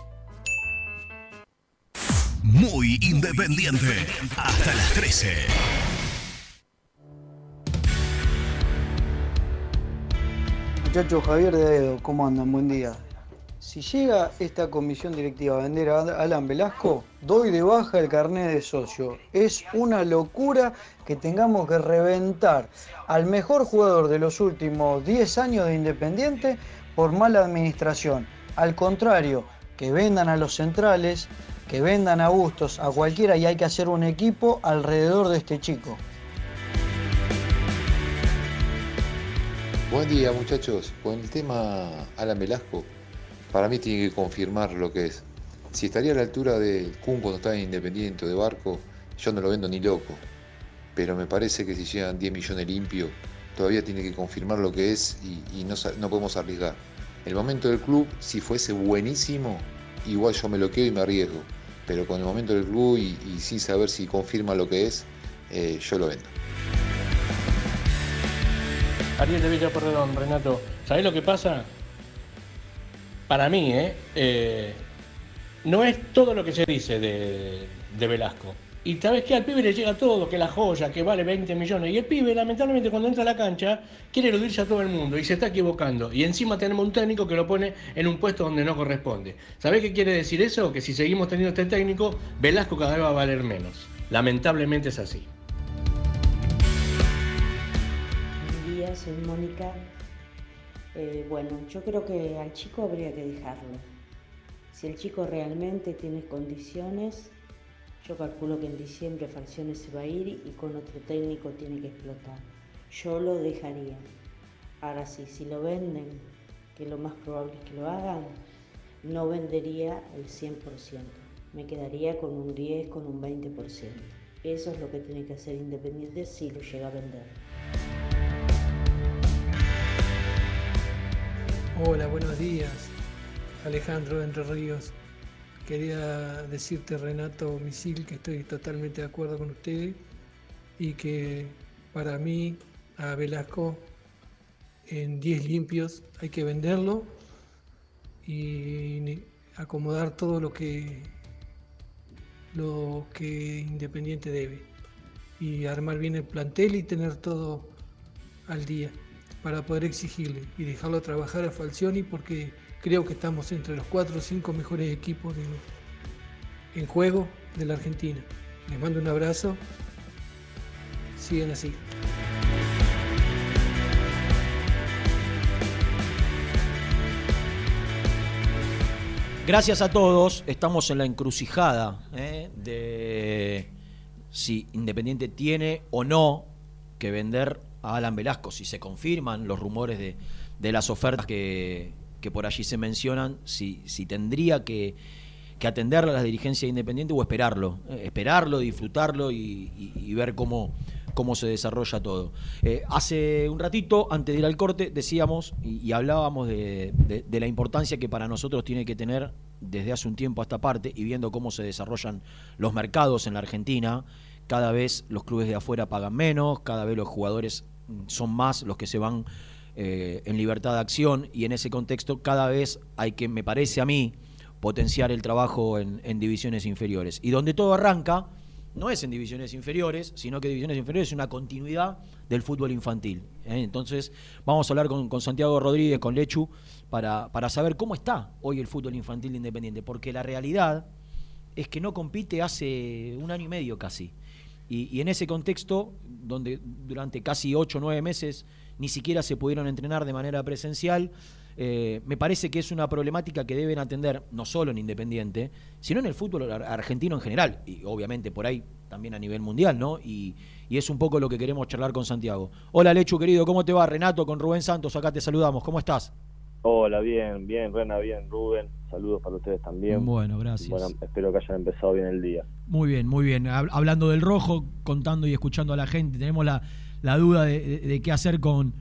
Muy independiente. Hasta las 13. Muchachos, Javier de Edo, ¿cómo andan? Buen día. Si llega esta comisión directiva a vender a Alan Velasco, doy de baja el carnet de socio. Es una locura que tengamos que reventar al mejor jugador de los últimos 10 años de Independiente por mala administración. Al contrario, que vendan a los centrales, que vendan a Bustos, a cualquiera y hay que hacer un equipo alrededor de este chico. Buen día muchachos, con el tema Alan Velasco, para mí tiene que confirmar lo que es. Si estaría a la altura de Kun cuando estaba en Independiente o de Barco, yo no lo vendo ni loco. Pero me parece que si llegan 10 millones limpios, todavía tiene que confirmar lo que es y, no, no podemos arriesgar. El momento del club, si fuese buenísimo, igual yo me lo quedo y me arriesgo. Pero con el momento del club y, y sin saber si confirma lo que es, eh, yo lo vendo. Ariel de Villa Porredón, Renato. ¿Sabés lo que pasa? Para mí, ¿eh? Eh, no es todo lo que se dice de, Velasco. Y sabes que al pibe le llega todo, que la joya, que vale 20 millones. Y el pibe, lamentablemente, cuando entra a la cancha, quiere eludirse a todo el mundo y se está equivocando. Y encima tenemos un técnico que lo pone en un puesto donde no corresponde. ¿Sabés qué quiere decir eso? Que si seguimos teniendo este técnico, Velasco cada vez va a valer menos. Lamentablemente es así. soy Mónica. Eh, bueno, yo creo que al chico habría que dejarlo. Si el chico realmente tiene condiciones, yo calculo que en diciembre Falciones se va a ir y con otro técnico tiene que explotar. Yo lo dejaría. Ahora sí, si lo venden, que lo más probable es que lo hagan, no vendería el 100%. Me quedaría con un 10, con un 20%. Eso es lo que tiene que hacer Independiente si lo llega a vender. Hola, buenos días. Alejandro de Entre Ríos. Quería decirte, Renato Misil, que estoy totalmente de acuerdo con usted y que para mí a Velasco en 10 limpios hay que venderlo y acomodar todo lo que lo que Independiente debe y armar bien el plantel y tener todo al día para poder exigirle y dejarlo trabajar a Falcioni porque creo que estamos entre los 4 o 5 mejores equipos en juego de la Argentina. Les mando un abrazo. Sigan así. Gracias a todos. Estamos en la encrucijada ¿eh? de si Independiente tiene o no que vender a Alan Velasco. Si se confirman los rumores de, las ofertas que, por allí se mencionan, si, tendría que, que atenderla a la dirigencia Independiente o esperarlo. ¿eh? esperarlo, disfrutarlo y ver cómo se desarrolla todo. Eh, hace un ratito, antes de ir al corte, decíamos y, hablábamos de, la importancia que para nosotros tiene que tener desde hace un tiempo a esta parte y viendo cómo se desarrollan los mercados en la Argentina, cada vez los clubes de afuera pagan menos, cada vez los jugadores son más los que se van eh, en libertad de acción y en ese contexto cada vez hay que, me parece a mí, potenciar el trabajo en divisiones inferiores. Y donde todo arranca no es en divisiones inferiores, sino que divisiones inferiores es una continuidad del fútbol infantil. ¿eh? Entonces, vamos a hablar con, Santiago Rodríguez, con Lechu, para, para saber cómo está hoy el fútbol infantil Independiente, porque la realidad es que no compite hace un año y medio casi. Y, en ese contexto, donde durante casi ocho o nueve meses ni siquiera se pudieron entrenar de manera presencial, eh, me parece que es una problemática que deben atender no solo en Independiente, sino en el fútbol argentino en general, y obviamente por ahí también a nivel mundial, ¿no? Y, es un poco lo que queremos charlar con Santiago. Hola Lechu, querido, ¿cómo te va? Renato con Rubén Santos, acá te saludamos, ¿cómo estás? Hola, bien, bien, Rena, bien, Rubén. Saludos para ustedes también. Bueno, gracias. Bueno, espero que hayan empezado bien el día. Muy bien, muy bien. Hablando del rojo, contando y escuchando a la gente, tenemos la, duda de qué hacer con,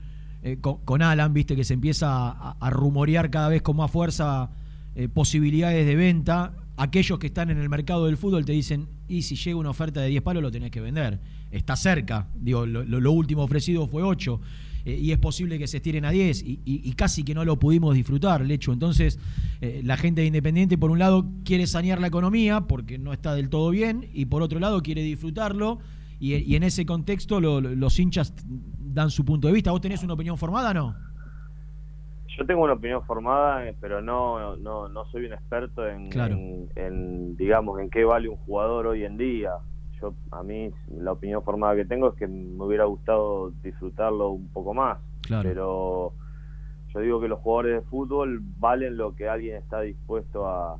eh, con, Alan, viste que se empieza a, rumorear cada vez con más fuerza eh, posibilidades de venta. Aquellos que están en el mercado del fútbol te dicen, y si llega una oferta de 10 palos lo tenés que vender. Está cerca, digo, lo, último ofrecido fue 8 eh, y es posible que se estiren a 10 y, casi que no lo pudimos disfrutar, el hecho. Entonces, la gente de Independiente, por un lado, quiere sanear la economía porque no está del todo bien y por otro lado, quiere disfrutarlo y, en ese contexto los hinchas dan su punto de vista. ¿Vos tenés una opinión formada o no? Yo tengo una opinión formada, pero no, no, no soy un experto en, en, digamos, en qué vale un jugador hoy en día. Yo, a mí, la opinión formada que tengo es que me hubiera gustado disfrutarlo un poco más. Pero yo digo que los jugadores de fútbol valen lo que alguien está dispuesto a,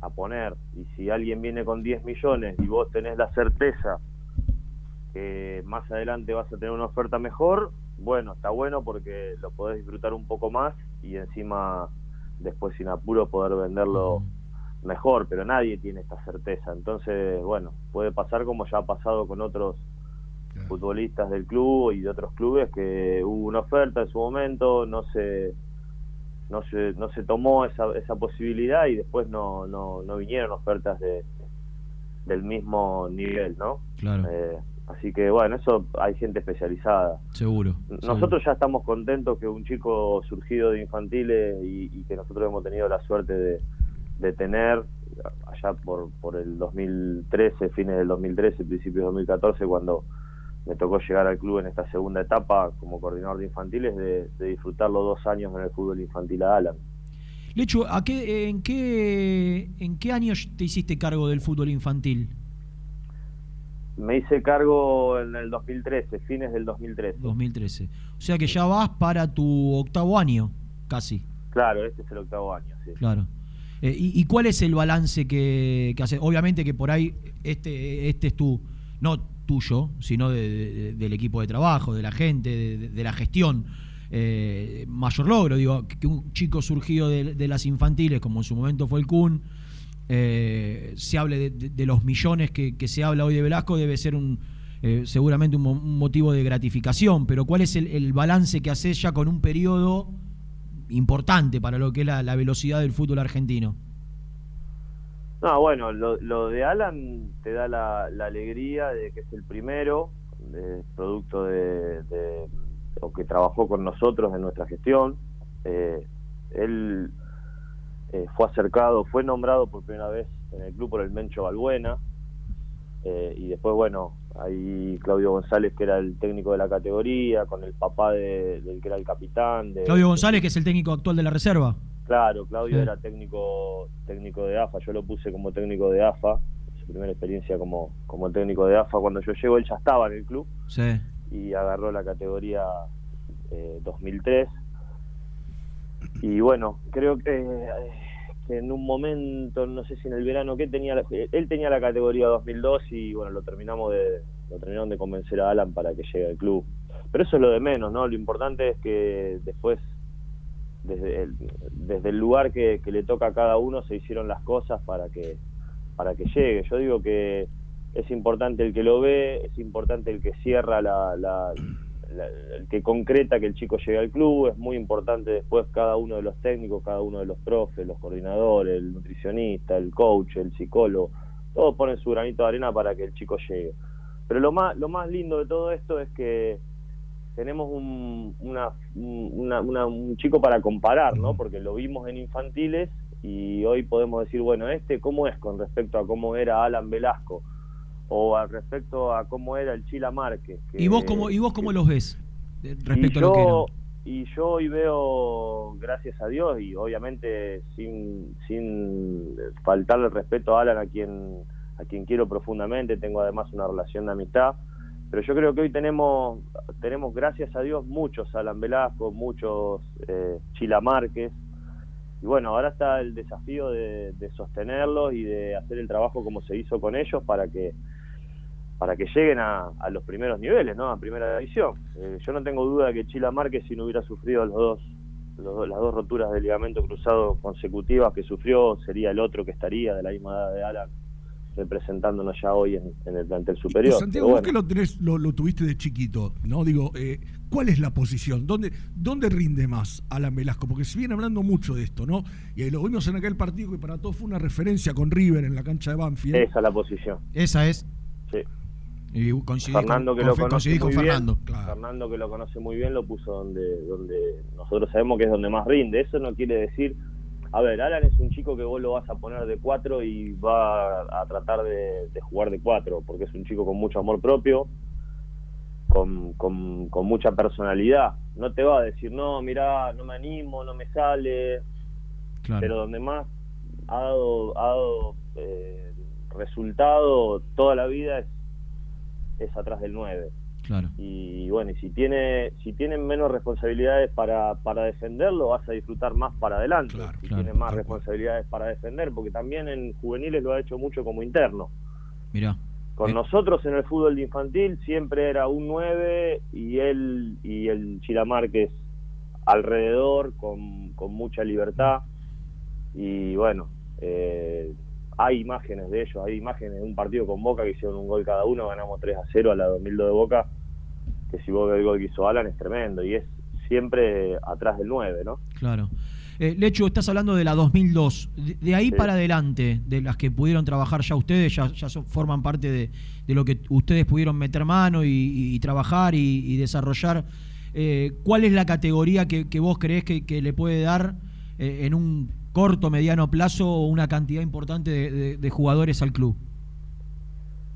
a poner. Y si alguien viene con 10 millones y vos tenés la certeza que más adelante vas a tener una oferta mejor, bueno, está bueno porque lo podés disfrutar un poco más y encima después sin apuro poder venderlo mejor, pero nadie tiene esta certeza. Entonces, bueno, puede pasar como ya ha pasado con otros futbolistas del club y de otros clubes que hubo una oferta en su momento, no se no se, no se tomó esa, esa posibilidad y después no, no, no vinieron ofertas de del mismo nivel, ¿no? Claro. Eh, Así que bueno, eso hay gente especializada. Seguro. Nosotros ya estamos contentos que un chico surgido de infantiles y, que nosotros hemos tenido la suerte de, tener allá por, por el 2013, fines del 2013, principios del 2014, cuando me tocó llegar al club en esta segunda etapa como coordinador de infantiles, de, disfrutar los dos años en el fútbol infantil a Alan. Lecho, ¿a qué, en, qué, ¿en qué años te hiciste cargo del fútbol infantil? Me hice cargo en el 2013, fines del 2013. 2013. O sea que ya vas para tu octavo año, casi. Claro, este es el octavo año, sí. Claro. Eh, y, cuál es el balance que, que hace? Obviamente que por ahí este, este es tu, no tuyo, sino del equipo de trabajo, de la gente, de, la gestión. Eh, mayor logro, digo, que un chico surgido de, las infantiles, como en su momento fue el Kun, eh, se hable de, los millones que, se habla hoy de Velasco, debe ser un seguramente un, motivo de gratificación, pero ¿cuál es el, balance que haces ya con un periodo importante para lo que es la, velocidad del fútbol argentino. No, bueno, lo, de Alan te da la, alegría de que es el primero, producto de, o que trabajó con nosotros en nuestra gestión. Eh, él eh, fue acercado, fue nombrado por primera vez en el club por el Mencho Balbuena, eh, y después, bueno, hay Claudio González, que era el técnico de la categoría, con el papá de, del que era el capitán. De, Claudio González, que es el técnico actual de la reserva. Claro, Claudio era técnico técnico de AFA, yo lo puse como técnico de AFA, su primera experiencia como, como técnico de AFA. Cuando yo llego, él ya estaba en el club sí. y agarró la categoría 2003. Eh, y bueno, creo que en un momento, no sé si en el verano, que tenía él tenía la categoría 2002 y bueno, lo terminamos de lo terminaron de convencer a Alan para que llegue al club. Pero eso es lo de menos, ¿no? Lo importante es que después desde el, desde el lugar que, le toca a cada uno se hicieron las cosas para que para que llegue. Yo digo que es importante el que lo ve, es importante el que cierra la el que concreta que el chico llegue al club, es muy importante después cada uno de los técnicos, cada uno de los profes, los coordinadores, el nutricionista, el coach, el psicólogo, todos ponen su granito de arena para que el chico llegue. Pero lo más, lo más lindo de todo esto es que tenemos un, una, un chico para comparar, ¿no? Porque lo vimos en infantiles y hoy podemos decir, bueno, este, ¿cómo es con respecto a cómo era Alan Velasco? O al respecto a cómo era el Chila Márquez. ¿Y vos cómo, y vos cómo los ves respecto a lo que eran? Y yo hoy veo, gracias a Dios, y obviamente sin, sin faltarle el respeto a Alan, a quien, a quien quiero profundamente, tengo además una relación de amistad, pero yo creo que hoy tenemos, tenemos gracias a Dios, muchos Alan Velasco, muchos eh, Chila Márquez, y bueno, ahora está el desafío de, de sostenerlos y de hacer el trabajo como se hizo con ellos para que para que lleguen a, los primeros niveles, ¿no? A primera división. Eh, yo no tengo duda que Chila Márquez, si no hubiera sufrido los dos, las dos roturas de ligamento cruzado consecutivas que sufrió, sería el otro que estaría de la misma edad de Alan representándonos ya hoy en, el plantel superior. Santiago, vos que lo, tenés, lo, tuviste de chiquito, ¿no? Digo, eh, ¿cuál es la posición? ¿Dónde, ¿Dónde rinde más Alan Velasco? Porque se viene hablando mucho de esto, ¿no? Y lo vimos en aquel partido que para todos fue una referencia con River en la cancha de Banfield. Esa es la posición. Esa es. Sí. Y Fernando que lo conoce muy Fernando. Bien, Fernando que lo conoce muy bien lo puso donde donde nosotros sabemos que es donde más rinde. Eso no quiere decir, a ver, Alan es un chico que vos lo vas a poner de cuatro y va a, tratar de, jugar de cuatro, porque es un chico con mucho amor propio, con, con, mucha personalidad. No te va a decir, no, mira, no me animo, no me sale. Pero donde más ha dado, ha dado eh, resultado toda la vida es es atrás del 9. Claro. Y bueno, y si tiene si tienen menos responsabilidades para, para defenderlo, vas a disfrutar más para adelante. si tiene más responsabilidades para defender, porque también en juveniles lo ha hecho mucho como interno. Mira. Con eh. nosotros en el fútbol de infantil siempre era un 9 y él y el Chila Márquez alrededor con, con mucha libertad. Y bueno, eh, hay imágenes de ellos, hay imágenes de un partido con Boca que hicieron un gol cada uno, ganamos 3 a 0 a la 2002 de Boca, que si vos ves el gol que hizo Alan es tremendo y es siempre atrás del 9, ¿no? Claro. Eh, Lecho, estás hablando de la 2002. De, ahí para adelante, de las que pudieron trabajar ya ustedes, ya, ya forman parte de, lo que ustedes pudieron meter mano y, trabajar y, desarrollar. Eh, ¿Cuál es la categoría que, vos creés que, que le puede dar eh, en un corto, mediano plazo una cantidad importante de, jugadores al club?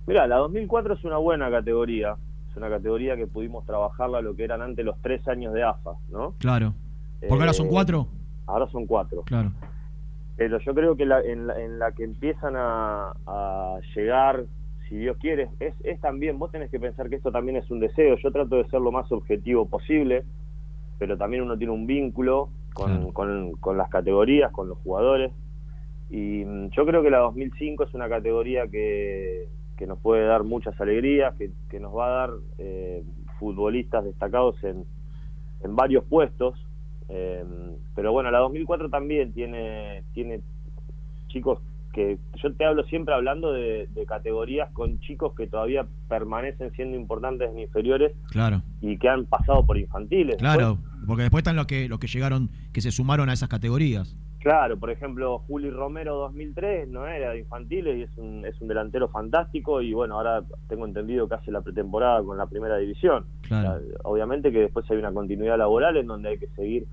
Mira, la 2004 es una buena categoría. Es una categoría que pudimos trabajarla lo que eran antes los tres años de AFA, ¿no? Claro. ¿Porque ahora son eh, cuatro? Ahora son cuatro. Claro. Pero yo creo que en, la, que empiezan a, llegar si Dios quiere, es, es también, vos tenés que pensar que esto también es un deseo, yo trato de ser lo más objetivo posible, pero también uno tiene un vínculo con, con, con las categorías, con los jugadores, y mm, yo creo que la 2005 es una categoría que, que nos puede dar muchas alegrías, que, que nos va a dar eh, futbolistas destacados en, en varios puestos. Eh, pero bueno, la 2004 también tiene, tiene chicos que yo te hablo siempre hablando de, categorías con chicos que todavía permanecen siendo importantes en inferiores claro. y que han pasado por infantiles. Claro, porque después están los que, los que llegaron, que se sumaron a esas categorías. Claro, por ejemplo, Juli Romero 2003 no era de infantiles y es un, es un delantero fantástico y bueno, ahora tengo entendido que hace la pretemporada con la primera división. obviamente que después hay una continuidad laboral en donde hay que seguir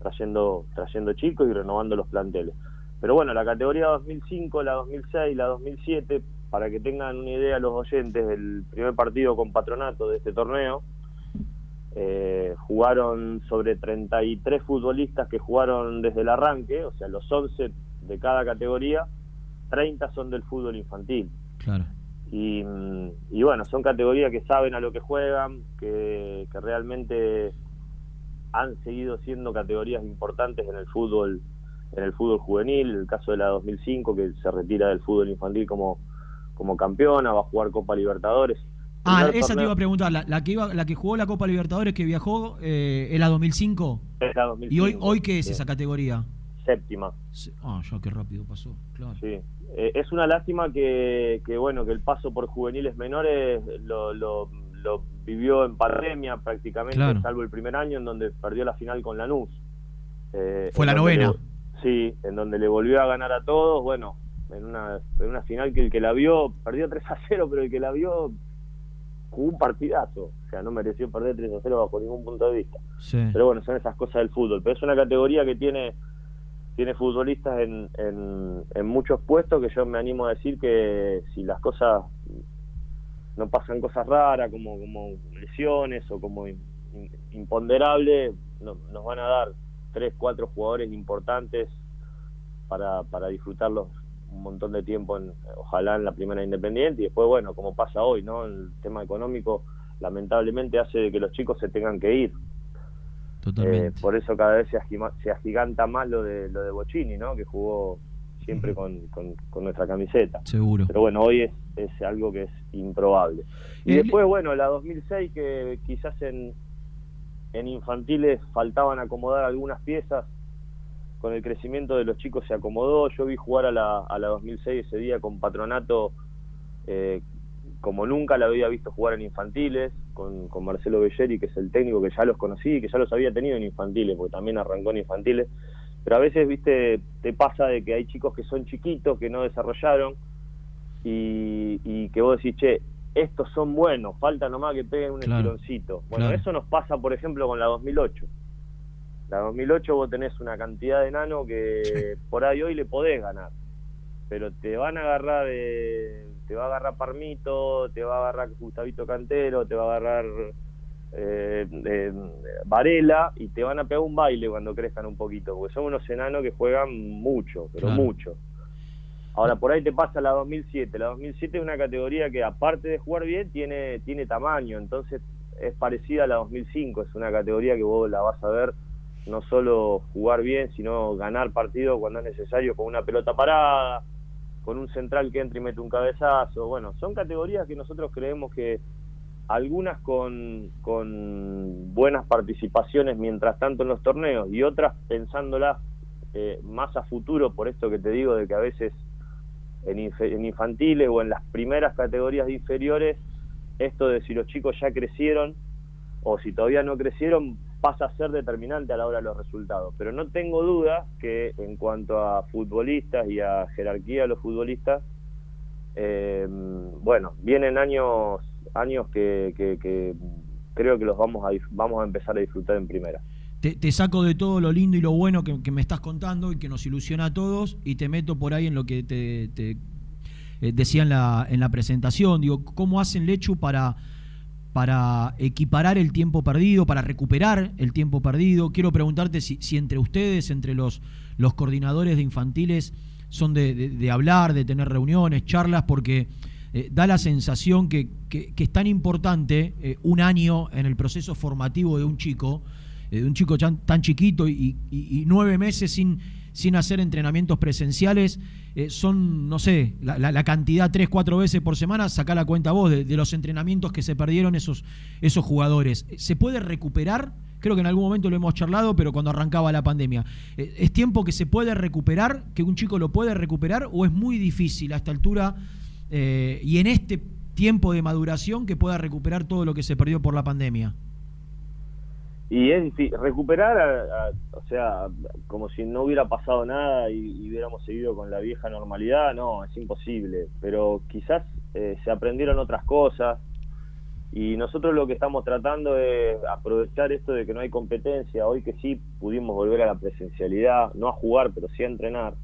trayendo, trayendo chicos y renovando los planteles. Pero bueno, la categoría 2005, la 2006, la 2007, para que tengan una idea los oyentes del primer partido con patronato de este torneo, eh, jugaron sobre 33 futbolistas que jugaron desde el arranque, o sea, los 11 de cada categoría, 30 son del fútbol infantil. Claro. Y, mm, y bueno, son categorías que saben a lo que juegan, que, que realmente han seguido siendo categorías importantes en el fútbol en el fútbol juvenil, el caso de la 2005 que se retira del fútbol infantil como, como campeona, va a jugar Copa Libertadores. Ah, esa te iba a preguntar, la, que iba, la que jugó la Copa Libertadores que viajó eh, es la 2005. Es la 2005. ¿Y hoy, hoy qué es esa categoría? Séptima. Ah, ya qué rápido pasó, claro. Sí. Eh, es una lástima que, que, bueno, que el paso por juveniles menores lo, lo, vivió en pandemia prácticamente, salvo el primer año en donde perdió la final con Lanús. Eh, Fue la novena. Sí, en donde le volvió a ganar a todos, bueno, en una, en una final que el que la vio, perdió 3 a 0, pero el que la vio jugó un partidazo, o sea, no mereció perder 3 a 0 bajo ningún punto de vista. Pero bueno, son esas cosas del fútbol, pero es una categoría que tiene tiene futbolistas en, en, en muchos puestos que yo me animo a decir que si las cosas no pasan cosas raras como, como lesiones o como imponderables, no, nos van a dar tres, cuatro jugadores importantes para, para disfrutarlos un montón de tiempo, en, ojalá en la primera Independiente, y después, bueno, como pasa hoy, ¿no? El tema económico lamentablemente hace de que los chicos se tengan que ir. Eh, por eso cada vez se, se, agiganta más lo de lo de Bocini, ¿no? Que jugó siempre con, con, nuestra camiseta. Seguro. Pero bueno, hoy es, es algo que es improbable. Y después, bueno, la 2006, que quizás en, en infantiles faltaban acomodar algunas piezas, con el crecimiento de los chicos se acomodó, yo vi jugar a la, a la 2006 ese día con Patronato eh, como nunca la había visto jugar en infantiles, con, con Marcelo Belleri, que es el técnico que ya los conocí, que ya los había tenido en infantiles, porque también arrancó en infantiles, pero a veces, viste, te pasa de que hay chicos que son chiquitos, que no desarrollaron, y, y que vos decís, che, estos son buenos, falta nomás que peguen un claro, Bueno, eso nos pasa, por ejemplo, con la 2008. La 2008 vos tenés una cantidad de enano que por ahí hoy le podés ganar, pero te van a agarrar, te va a agarrar Parmito, te va a agarrar Gustavito Cantero, te va a agarrar eh, Varela y te van a pegar un baile cuando crezcan un poquito, porque son unos enanos que juegan mucho, pero mucho. Ahora, por ahí te pasa la 2007. La 2007 es una categoría que, aparte de jugar bien, tiene, tiene tamaño. Entonces, es parecida a la 2005. Es una categoría que vos la vas a ver no solo jugar bien, sino ganar partidos cuando es necesario con una pelota parada, con un central que entra y mete un cabezazo. Bueno, son categorías que nosotros creemos que algunas con, con buenas participaciones mientras tanto en los torneos y otras pensándolas eh, más a futuro, por esto que te digo de que a veces en, infantiles o en las primeras categorías de inferiores, esto de si los chicos ya crecieron o si todavía no crecieron pasa a ser determinante a la hora de los resultados. Pero no tengo duda que en cuanto a futbolistas y a jerarquía de los futbolistas, eh, bueno, vienen años años que, que, creo que los vamos a vamos a empezar a disfrutar en primera te, saco de todo lo lindo y lo bueno que, me estás contando y que nos ilusiona a todos y te meto por ahí en lo que te, eh, decía en la, en la presentación. Digo, ¿cómo hacen Lechu para, para equiparar el tiempo perdido, para recuperar el tiempo perdido? Quiero preguntarte si, si entre ustedes, entre los, los coordinadores de infantiles, son de, de hablar, de tener reuniones, charlas, porque eh, da la sensación que, es tan importante eh, un año en el proceso formativo de un chico, de un chico tan, chiquito y, nueve meses sin, sin hacer entrenamientos presenciales, son, no sé, la, cantidad tres, cuatro veces por semana, saca la cuenta vos de, los entrenamientos que se perdieron esos, esos jugadores. ¿Se puede recuperar? Creo que en algún momento lo hemos charlado, pero cuando arrancaba la pandemia. Eh, ¿Es tiempo que se puede recuperar, que un chico lo puede recuperar, o es muy difícil a esta altura eh, y en este tiempo de maduración que pueda recuperar todo lo que se perdió por la pandemia? Y es difícil, recuperar, o sea, como si no hubiera pasado nada y, hubiéramos seguido con la vieja normalidad, no, es imposible. Pero quizás eh, se aprendieron otras cosas, y nosotros lo que estamos tratando es aprovechar esto de que no hay competencia, hoy que sí pudimos volver a la presencialidad, no a jugar, pero sí a entrenar.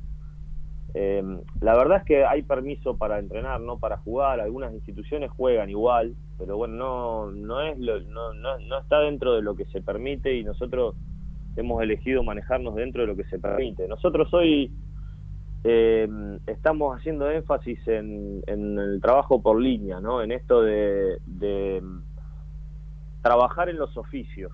Eh, la verdad es que hay permiso para entrenar, no para jugar, algunas instituciones juegan igual, pero bueno, no, no, es no, no, no está dentro de lo que se permite y nosotros hemos elegido manejarnos dentro de lo que se permite. Nosotros hoy eh, estamos haciendo énfasis en, el trabajo por línea, ¿no? En esto de, trabajar en los oficios.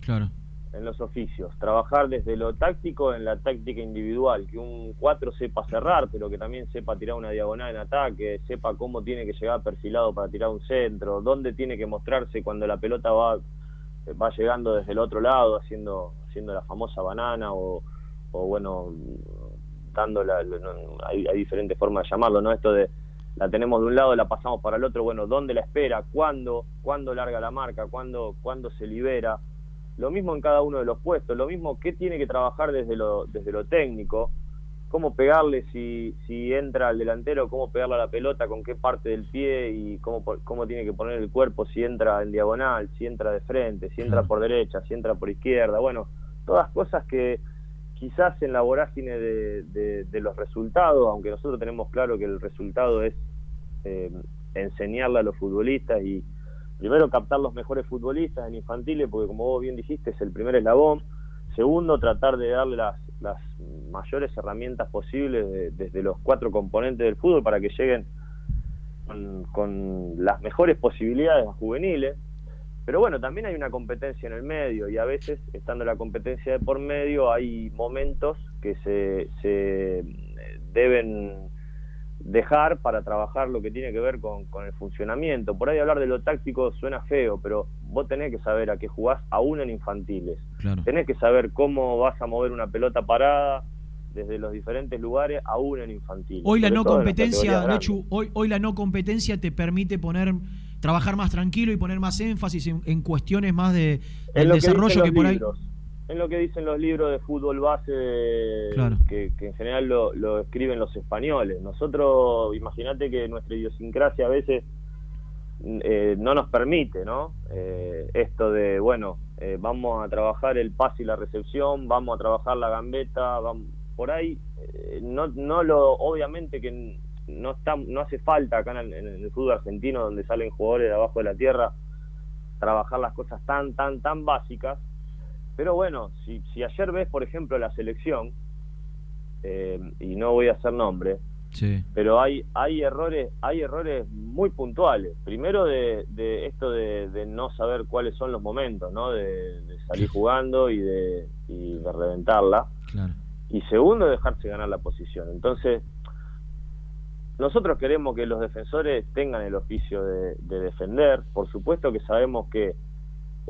Claro. En los oficios. Trabajar desde lo táctico en la táctica individual. Que un 4 sepa cerrar, pero que también sepa tirar una diagonal en ataque, sepa cómo tiene que llegar perfilado para tirar un centro, dónde tiene que mostrarse cuando la pelota va, va llegando desde el otro lado, haciendo, haciendo la famosa banana o, o bueno, hay, diferentes formas de llamarlo, ¿no? Esto de la tenemos de un lado, la pasamos para el otro, bueno, ¿dónde la espera? ¿Cuándo? ¿Cuándo larga la marca? ¿Cuándo, ¿Cuándo se libera? Lo mismo en cada uno de los puestos, lo mismo qué tiene que trabajar desde lo, desde lo técnico, cómo pegarle si, si entra al delantero, cómo pegarle a la pelota, con qué parte del pie y cómo, cómo tiene que poner el cuerpo, si entra en diagonal, si entra de frente, si entra por derecha, si entra por izquierda, bueno, todas cosas que quizás en la vorágine de, los resultados, aunque nosotros tenemos claro que el resultado es eh, enseñarle a los futbolistas y primero captar los mejores futbolistas en infantiles, porque como vos bien dijiste es el primer eslabón, segundo tratar de darle las, mayores herramientas posibles desde los cuatro componentes del fútbol para que lleguen con, con las mejores posibilidades juveniles, pero bueno, también hay una competencia en el medio y a veces, estando la competencia de por medio, hay momentos que se, se deben dejar para trabajar lo que tiene que ver con, el funcionamiento. Por ahí hablar de lo táctico suena feo, pero vos tenés que saber a qué jugás aún en infantiles. Tenés que saber cómo vas a mover una pelota parada desde los diferentes lugares aún en infantiles. Hoy la no competencia, hoy, hoy la no competencia te permite poner trabajar más tranquilo y poner más énfasis en, cuestiones más de del desarrollo que, por ahí en lo que dicen los libros de fútbol base que, en general lo, escriben los españoles. Nosotros imagínate que nuestra idiosincrasia a veces eh, no nos permite no eh, esto de bueno eh, vamos a trabajar el pase y la recepción vamos a trabajar la gambeta vamos, por ahí no no lo obviamente que no está no hace falta acá en el, fútbol argentino donde salen jugadores de abajo de la tierra trabajar las cosas tan tan tan básicas pero bueno si, si ayer ves por ejemplo la selección eh, y no voy a hacer nombre pero hay hay errores hay errores muy puntuales. Primero de, de esto de, no saber cuáles son los momentos no de, salir jugando y de y de reventarla. Y segundo dejarse ganar la posición. Entonces nosotros queremos que los defensores tengan el oficio de, defender, por supuesto que sabemos que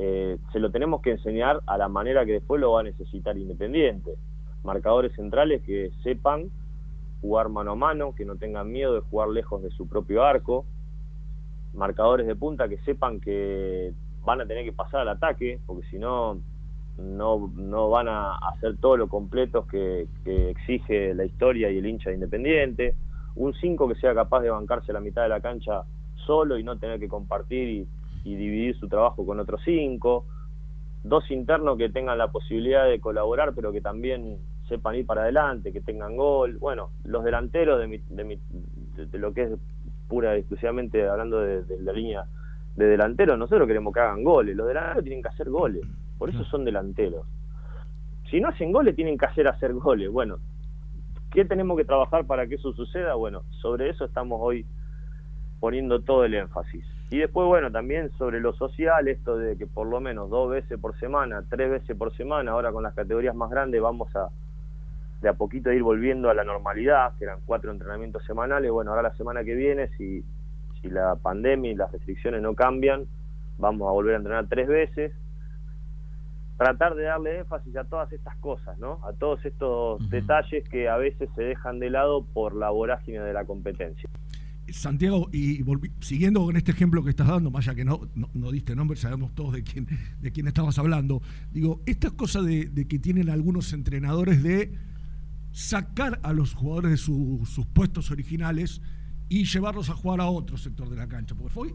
eh, se lo tenemos que enseñar a la manera que después lo va a necesitar Independiente. Marcadores centrales que sepan jugar mano a mano, que no tengan miedo de jugar lejos de su propio arco. Marcadores de punta que sepan que van a tener que pasar al ataque, porque si no, no, no van a hacer todo lo completos que, exige la historia y el hincha de Independiente un 5 que sea capaz de bancarse la mitad de la cancha solo y no tener que compartir y, dividir su trabajo con otros 5, dos internos que tengan la posibilidad de colaborar pero que también sepan ir para adelante, que tengan gol, bueno, los delanteros de, de, lo que es pura y exclusivamente hablando de, la línea de delanteros, nosotros queremos que hagan goles, los delanteros tienen que hacer goles, por eso son delanteros. Si no hacen goles, tienen que hacer hacer goles. Bueno, ¿Qué tenemos que trabajar para que eso suceda? Bueno, sobre eso estamos hoy poniendo todo el énfasis. Y después, bueno, también sobre lo social, esto de que por lo menos dos veces por semana, tres veces por semana, ahora con las categorías más grandes vamos a de a poquito ir volviendo a la normalidad, que eran cuatro entrenamientos semanales. Bueno, ahora la semana que viene, si, si la pandemia y las restricciones no cambian, vamos a volver a entrenar tres veces. Tratar de darle énfasis a todas estas cosas, ¿no? A todos estos detalles que a veces se dejan de lado por la vorágine de la competencia. Santiago, y siguiendo con este ejemplo que estás dando, más allá que no, no, diste nombre, sabemos todos de quién, de quién estabas hablando, digo, estas cosas de, de que tienen algunos entrenadores de sacar a los jugadores de sus puestos originales y llevarlos a jugar a otro sector de la cancha, porque fue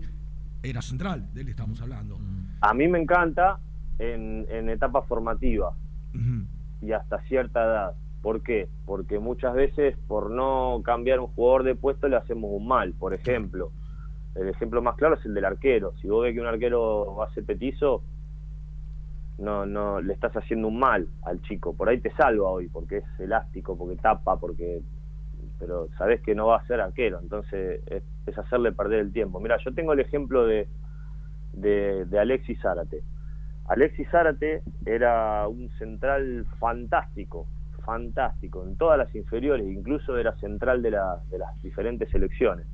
era central, de él estamos hablando. A mí me encanta en, en etapa formativa y hasta cierta edad. ¿Por qué? Porque muchas veces por no cambiar un jugador de puesto le hacemos un mal. Por ejemplo, el ejemplo más claro es el del arquero. Si vos ves que un arquero ser petizo, no, no, le estás haciendo un mal al chico. Por ahí te salva hoy, porque es elástico, porque tapa, porque pero sabes que no va a ser arquero, entonces es, hacerle perder el tiempo. Mira, yo tengo el ejemplo de, de, Alexis Zárate. Alexis Zárate era un central fantástico, fantástico, en todas las inferiores, incluso era central de, de las diferentes selecciones.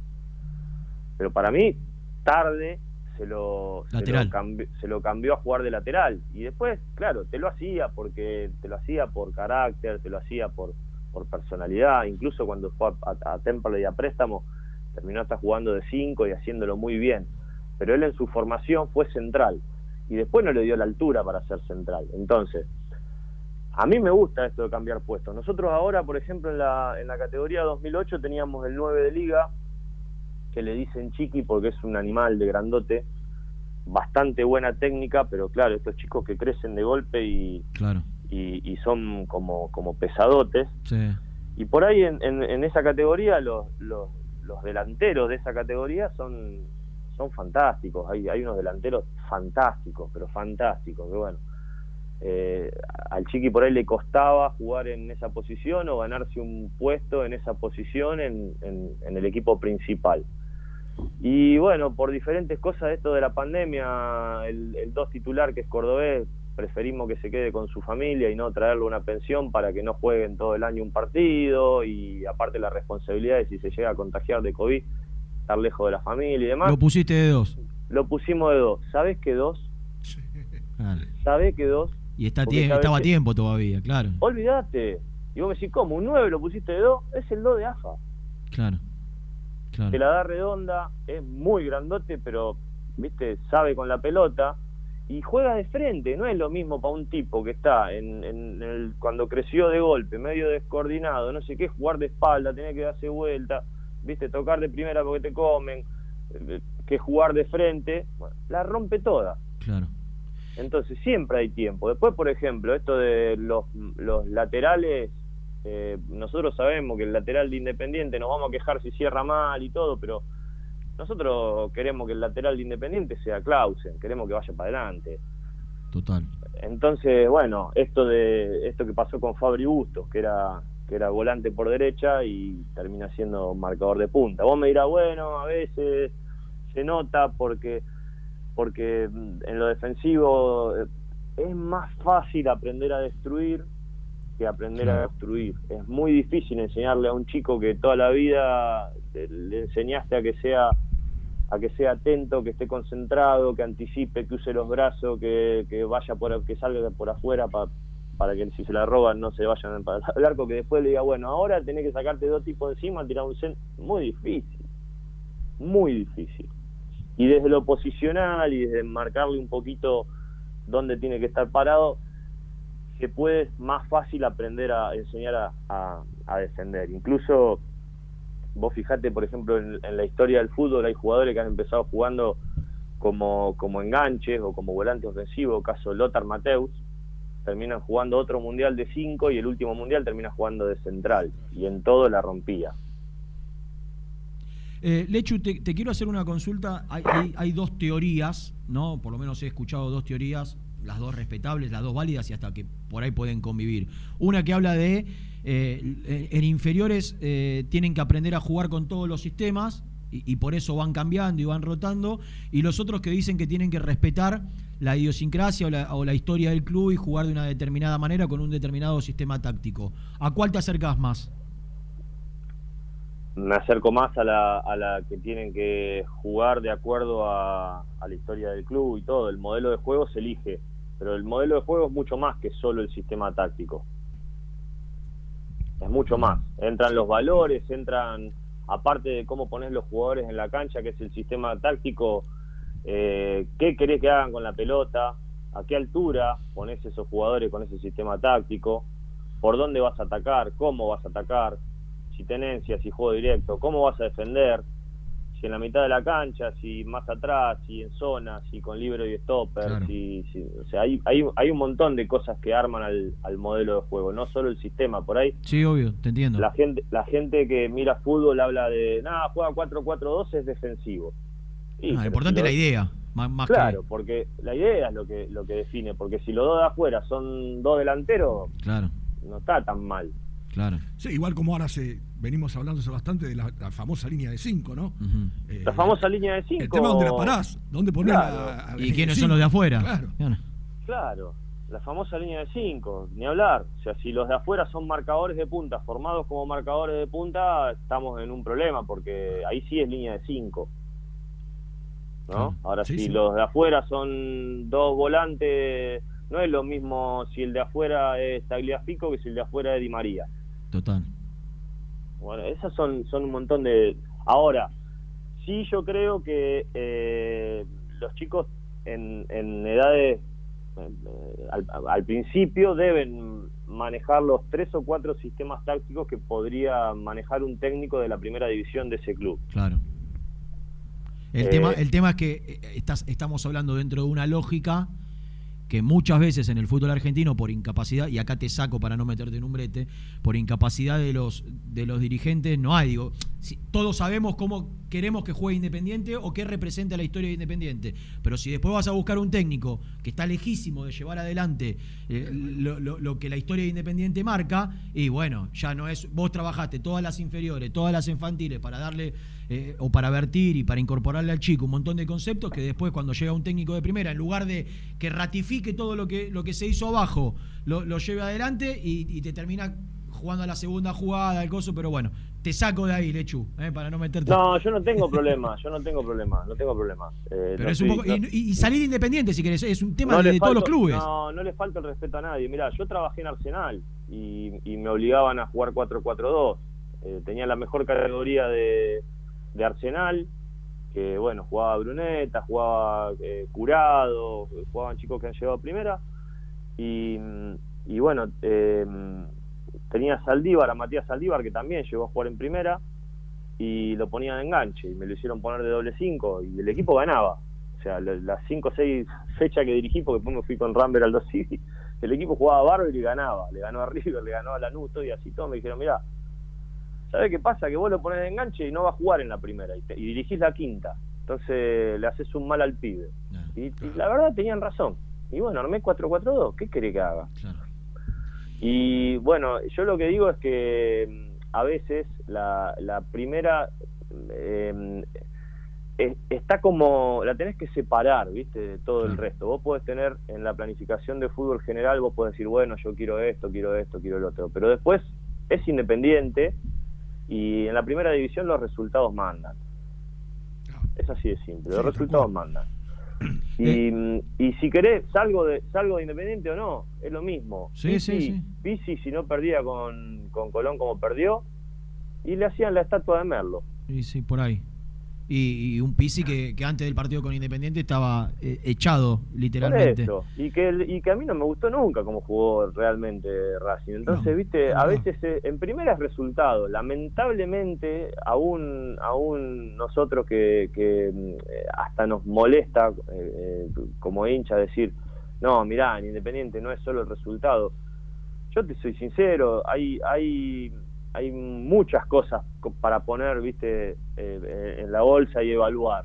Pero para mí, tarde se lo, se lo, cambió, a jugar de lateral. Y después, claro, te lo hacía porque te lo hacía por carácter, te lo hacía por, por personalidad. Incluso cuando fue a, a, Temple y a préstamo, terminó hasta jugando de 5 y haciéndolo muy bien. Pero él en su formación fue central. Y después no le dio la altura para ser central. Entonces, a mí me gusta esto de cambiar puestos. Nosotros ahora, por ejemplo, en la, en la categoría 2008 teníamos el 9 de liga, que le dicen chiqui porque es un animal de grandote, bastante buena técnica, pero claro, estos chicos que crecen de golpe y, claro. y, son como, como pesadotes. Y por ahí en, en, esa categoría los, los, los, delanteros de esa categoría son, son fantásticos. Hay, hay unos delanteros fantásticos, pero fantásticos, que bueno. Eh, al Chiqui por ahí le costaba jugar en esa posición o ganarse un puesto en esa posición en, en el equipo principal. Y bueno, por diferentes cosas, esto de la pandemia, el, dos titular que es cordobés, preferimos que se quede con su familia y no traerle una pensión para que no jueguen todo el año un partido y aparte la responsabilidad de si se llega a contagiar de COVID, estar lejos de la familia y demás. Lo pusiste de dos. Lo pusimos de dos. ¿Sabes qué dos? ¿Sabes qué dos? Y está estaba a tiempo todavía, claro. Olvídate. Y vos me decís, ¿cómo? ¿Un 9 lo pusiste de dos? Es el 2 de AFA. Claro. Te la da redonda, es muy grandote, pero, viste, sabe con la pelota y juega de frente. No es lo mismo para un tipo que está en, el, cuando creció de golpe, medio descoordinado, no sé qué, jugar de espalda, tener que darse vuelta, viste, tocar de primera porque te comen, eh, que jugar de frente, la rompe toda. Claro. Entonces siempre hay tiempo. Después, por ejemplo, esto de los, los laterales eh, nosotros sabemos que el lateral de Independiente nos vamos a quejar si cierra mal y todo, pero nosotros queremos que el lateral de Independiente sea Clausen, queremos que vaya para adelante. Total. Entonces, bueno, esto de esto que pasó con Fabri Bustos, que era que era volante por derecha y termina siendo marcador de punta. Vos me dirás, bueno, a veces se nota porque porque en lo defensivo eh, es más fácil aprender a destruir que aprender a destruir. Es muy difícil enseñarle a un chico que toda la vida le enseñaste a que sea a que sea atento, que esté concentrado, que anticipe, que use los brazos, que, que vaya por que salga por afuera para que si se la roban no se vayan para el arco, que después le diga, bueno, ahora tenés que sacarte dos tipos encima, tirar un centro. Muy difícil, muy difícil. Y desde lo posicional y desde marcarle un poquito dónde tiene que estar parado, que puede más fácil aprender a enseñar a, defender. Incluso vos fijate, por ejemplo, en, la historia del fútbol hay jugadores que han empezado jugando como, como enganches o como volante ofensivo, caso Lothar Mateus, terminan jugando otro mundial de 5 y el último mundial termina jugando de central y en todo la rompía. Eh, Lechu, te, quiero hacer una consulta. Hay, hay, dos teorías, ¿no? Por lo menos he escuchado dos teorías las dos respetables, las dos válidas y hasta que por ahí pueden convivir. Una que habla de eh, en inferiores eh, tienen que aprender a jugar con todos los sistemas y, por eso van cambiando y van rotando, y los otros que dicen que tienen que respetar la idiosincrasia o la historia del club y jugar de una determinada manera con un determinado sistema táctico. ¿A cuál te acercas más? Me acerco más a la, a la que tienen que jugar de acuerdo a, la historia del club y todo. El modelo de juego se elige, pero el modelo de juego es mucho más que solo el sistema táctico. Es mucho más. Entran los valores, entran, aparte de cómo pones los jugadores en la cancha, que es el sistema táctico, eh, qué querés que hagan con la pelota, a qué altura pones esos jugadores con ese sistema táctico, por dónde vas a atacar, cómo vas a atacar si tenencia, si juego directo, cómo vas a defender, si en la mitad de la cancha, si más atrás, si en zona, si con libre y stopper, si, o sea, hay, hay, hay, un montón de cosas que arman al, al, modelo de juego, no solo el sistema, por ahí. Sí, obvio, te entiendo. La gente, la gente que mira fútbol habla de, nada, juega 4-4-2 es defensivo. lo importante es la idea. Más, claro, porque la idea es lo que lo que define, porque si los dos de afuera son dos delanteros, claro. no está tan mal. Claro. Sí, igual como ahora se venimos hablando bastante de la, famosa línea de 5, ¿no? Eh, la famosa línea de 5. El tema donde la parás, dónde poner ¿Y quiénes son los de afuera? Claro. claro. la famosa línea de 5, ni hablar. O sea, si los de afuera son marcadores de punta, formados como marcadores de punta, estamos en un problema, porque ahí sí es línea de 5. ¿no? Ahora, si los de afuera son dos volantes, no es lo mismo si el de afuera es Tagliafico que si el de afuera es Di María. Total. Bueno, esas son, son un montón de... Ahora, sí yo creo que eh, los chicos en, en edades eh, al, principio deben manejar los tres o cuatro sistemas tácticos que podría manejar un técnico de la primera división de ese club. Claro. El, tema, eh, el tema es que estás, estamos hablando dentro de una lógica que muchas veces en el fútbol argentino por incapacidad, y acá te saco para no meterte en un brete, por incapacidad de los, de los dirigentes, no hay, digo, si, todos sabemos cómo queremos que juegue Independiente o qué representa la historia de Independiente, pero si después vas a buscar un técnico que está lejísimo de llevar adelante eh, lo, que la historia de Independiente marca, y bueno, ya no es, vos trabajaste todas las inferiores, todas las infantiles para darle eh, o para vertir y para incorporarle al chico un montón de conceptos que después cuando llega un técnico de primera, en lugar de que ratifique todo lo que, lo que se hizo abajo, lo, lleve adelante y, te termina jugando a la segunda jugada, el coso, pero bueno, te saco de ahí, Lechu, eh, para no meterte. No, yo no tengo problema, yo no tengo problema, no tengo problema. Eh, pero es un poco, y, salir independiente, si querés, es un tema de, todos los clubes. No, no le falta el respeto a nadie. Mira, yo trabajé en Arsenal y, me obligaban a jugar 4-4-2. tenía la mejor categoría de, de Arsenal, que bueno, jugaba Bruneta, jugaba eh, Curado, jugaban chicos que han llegado a primera, y, y bueno, tenía Saldívar, a Matías Saldívar, que también llegó a jugar en primera, y lo ponían en enganche, y me lo hicieron poner de doble 5, y el equipo ganaba. O sea, las 5 o 6 fechas que dirigí, porque después me fui con Ramber al 2 el equipo jugaba bárbaro y ganaba. Le ganó a River, le ganó a Lanuto y así todo. Me dijeron, mira, ¿Sabes qué pasa? Que vos lo pones de enganche y no va a jugar en la primera y, dirigís la quinta. Entonces le haces un mal al pibe. y, la verdad tenían razón. Y bueno, armé 4-4-2. ¿Qué querés que haga? Y bueno, yo lo que digo es que mm, a veces la, primera em, está como, la tenés que separar, ¿viste? De todo el resto. Vos podés tener en la planificación de fútbol general, vos podés decir, bueno, yo quiero esto, quiero esto, quiero el otro. Pero después es independiente y en la primera división los resultados mandan. Es así de simple, los resultados mandan. Y, y, si querés, salgo de salgo de Independiente o no, es lo mismo. Sí, sí, sí. Si no perdía con, con Colón como perdió, y le hacían la estatua de Merlo. Sí, sí, por ahí y, un Pisi que, antes del partido con Independiente estaba eh, echado, literalmente. Y que, y que a mí no me gustó nunca cómo jugó realmente Racing. Entonces, viste, a veces eh, en primera es resultado. Lamentablemente, aún, aún nosotros que, que mm, hasta nos molesta eh, como hincha decir, no, mirá, en Independiente no es solo el resultado. Yo te soy sincero, hay, hay hay muchas cosas para poner, viste, eh, en la bolsa y evaluar.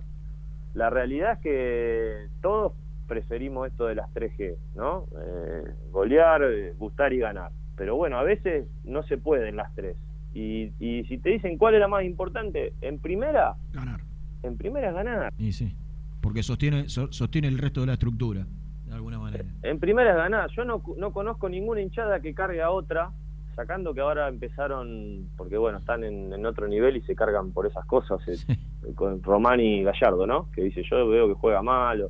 La realidad es que todos preferimos esto de las 3G, ¿no? Eh, golear, eh, gustar y ganar. Pero bueno, a veces no se pueden las tres. Y, y si te dicen cuál era más importante, en primera, ganar. En primera es ganar. Y sí, porque sostiene, sostiene el resto de la estructura, de alguna manera. En primera es ganar. Yo no, no conozco ninguna hinchada que cargue a otra, sacando que ahora empezaron, porque bueno, están en, otro nivel y se cargan por esas cosas, eh, con Román y Gallardo, ¿no? Que dice, yo veo que juega mal.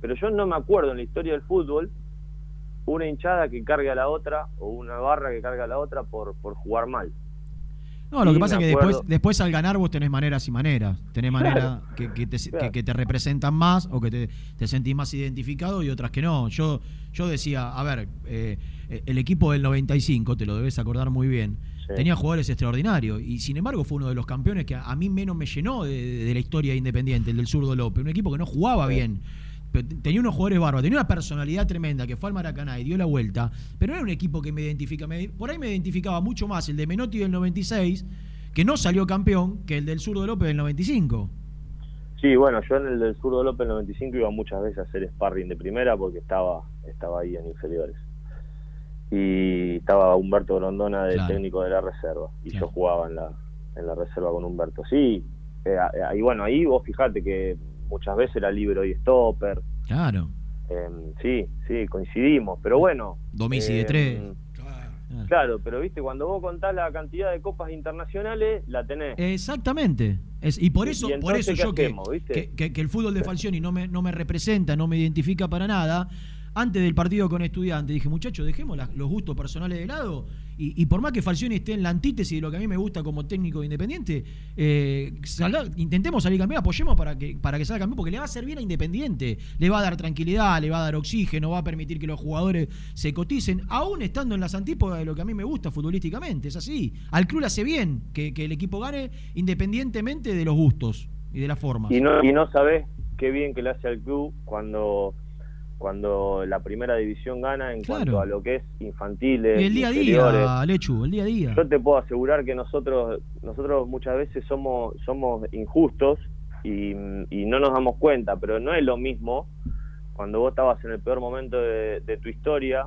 Pero yo no me acuerdo en la historia del fútbol una hinchada que cargue a la otra o una barra que cargue a la otra por, por jugar mal. No, lo que pasa es que después, después al ganar vos tenés maneras y maneras. Tenés maneras que, te, que, te, representan más o que te, te, sentís más identificado y otras que no. Yo, yo decía, a ver, eh, el equipo del 95, te lo debes acordar muy bien, tenía jugadores extraordinarios y sin embargo fue uno de los campeones que a, mí menos me llenó de, la historia independiente, el del zurdo López. Un equipo que no jugaba bien tenía unos jugadores bárbaros, tenía una personalidad tremenda que fue al Maracaná y dio la vuelta, pero no era un equipo que me identifica. por ahí me identificaba mucho más el de Menotti del 96, que no salió campeón, que el del Zurdo López del 95. Sí, bueno, yo en el del Zurdo López del 95 iba muchas veces a hacer sparring de primera porque estaba, estaba ahí en inferiores. Y estaba Humberto Grondona de técnico de la reserva, y yo jugaba en la, en la reserva con Humberto. Sí, eh, ahí bueno, ahí vos fijate que muchas veces era libro y stopper. Claro. Em, sí, sí, coincidimos, pero bueno. Domicilio de em, tres. Claro, pero viste, cuando vos contás la cantidad de copas internacionales, la tenés. Exactamente. Es, y por eso, por eso yo que, que, que, el fútbol de Falcioni no me, no me representa, no me identifica para nada, antes del partido con estudiantes, dije, muchachos, dejemos los gustos personales de lado y, por más que Falcioni esté en la antítesis de lo que a mí me gusta como técnico independiente, eh, intentemos salir campeón, apoyemos para que, para que salga campeón, porque le va a servir a Independiente, le va a dar tranquilidad, le va a dar oxígeno, va a permitir que los jugadores se coticen, aún estando en las antípodas de lo que a mí me gusta futbolísticamente, es así. Al club le hace bien que, el equipo gane independientemente de los gustos y de la forma. Y no, y no sabes qué bien que le hace al club cuando cuando la primera división gana en cuanto a lo que es infantiles. Y el día a día, Lechu, el día a día. Yo te puedo asegurar que nosotros nosotros muchas veces somos somos injustos y, no nos damos cuenta, pero no es lo mismo cuando vos estabas en el peor momento de, tu historia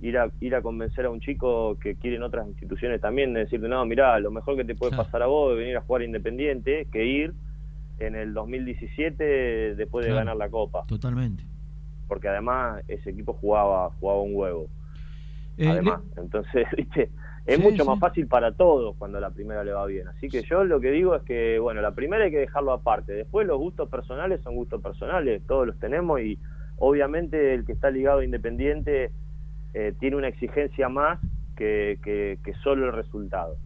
ir a, ir a convencer a un chico que quiere en otras instituciones también, de decirte, no, mirá, lo mejor que te puede pasar a vos es venir a jugar independiente que ir en el 2017 después de ganar la Copa. Totalmente porque además ese equipo jugaba, jugaba un huevo. Eh, además, entonces, viste, es mucho más fácil para todos cuando la primera le va bien. Así que yo lo que digo es que, bueno, la primera hay que dejarlo aparte. Después los gustos personales son gustos personales, todos los tenemos y obviamente el que está ligado a Independiente eh, tiene una exigencia más que, que, solo el resultado.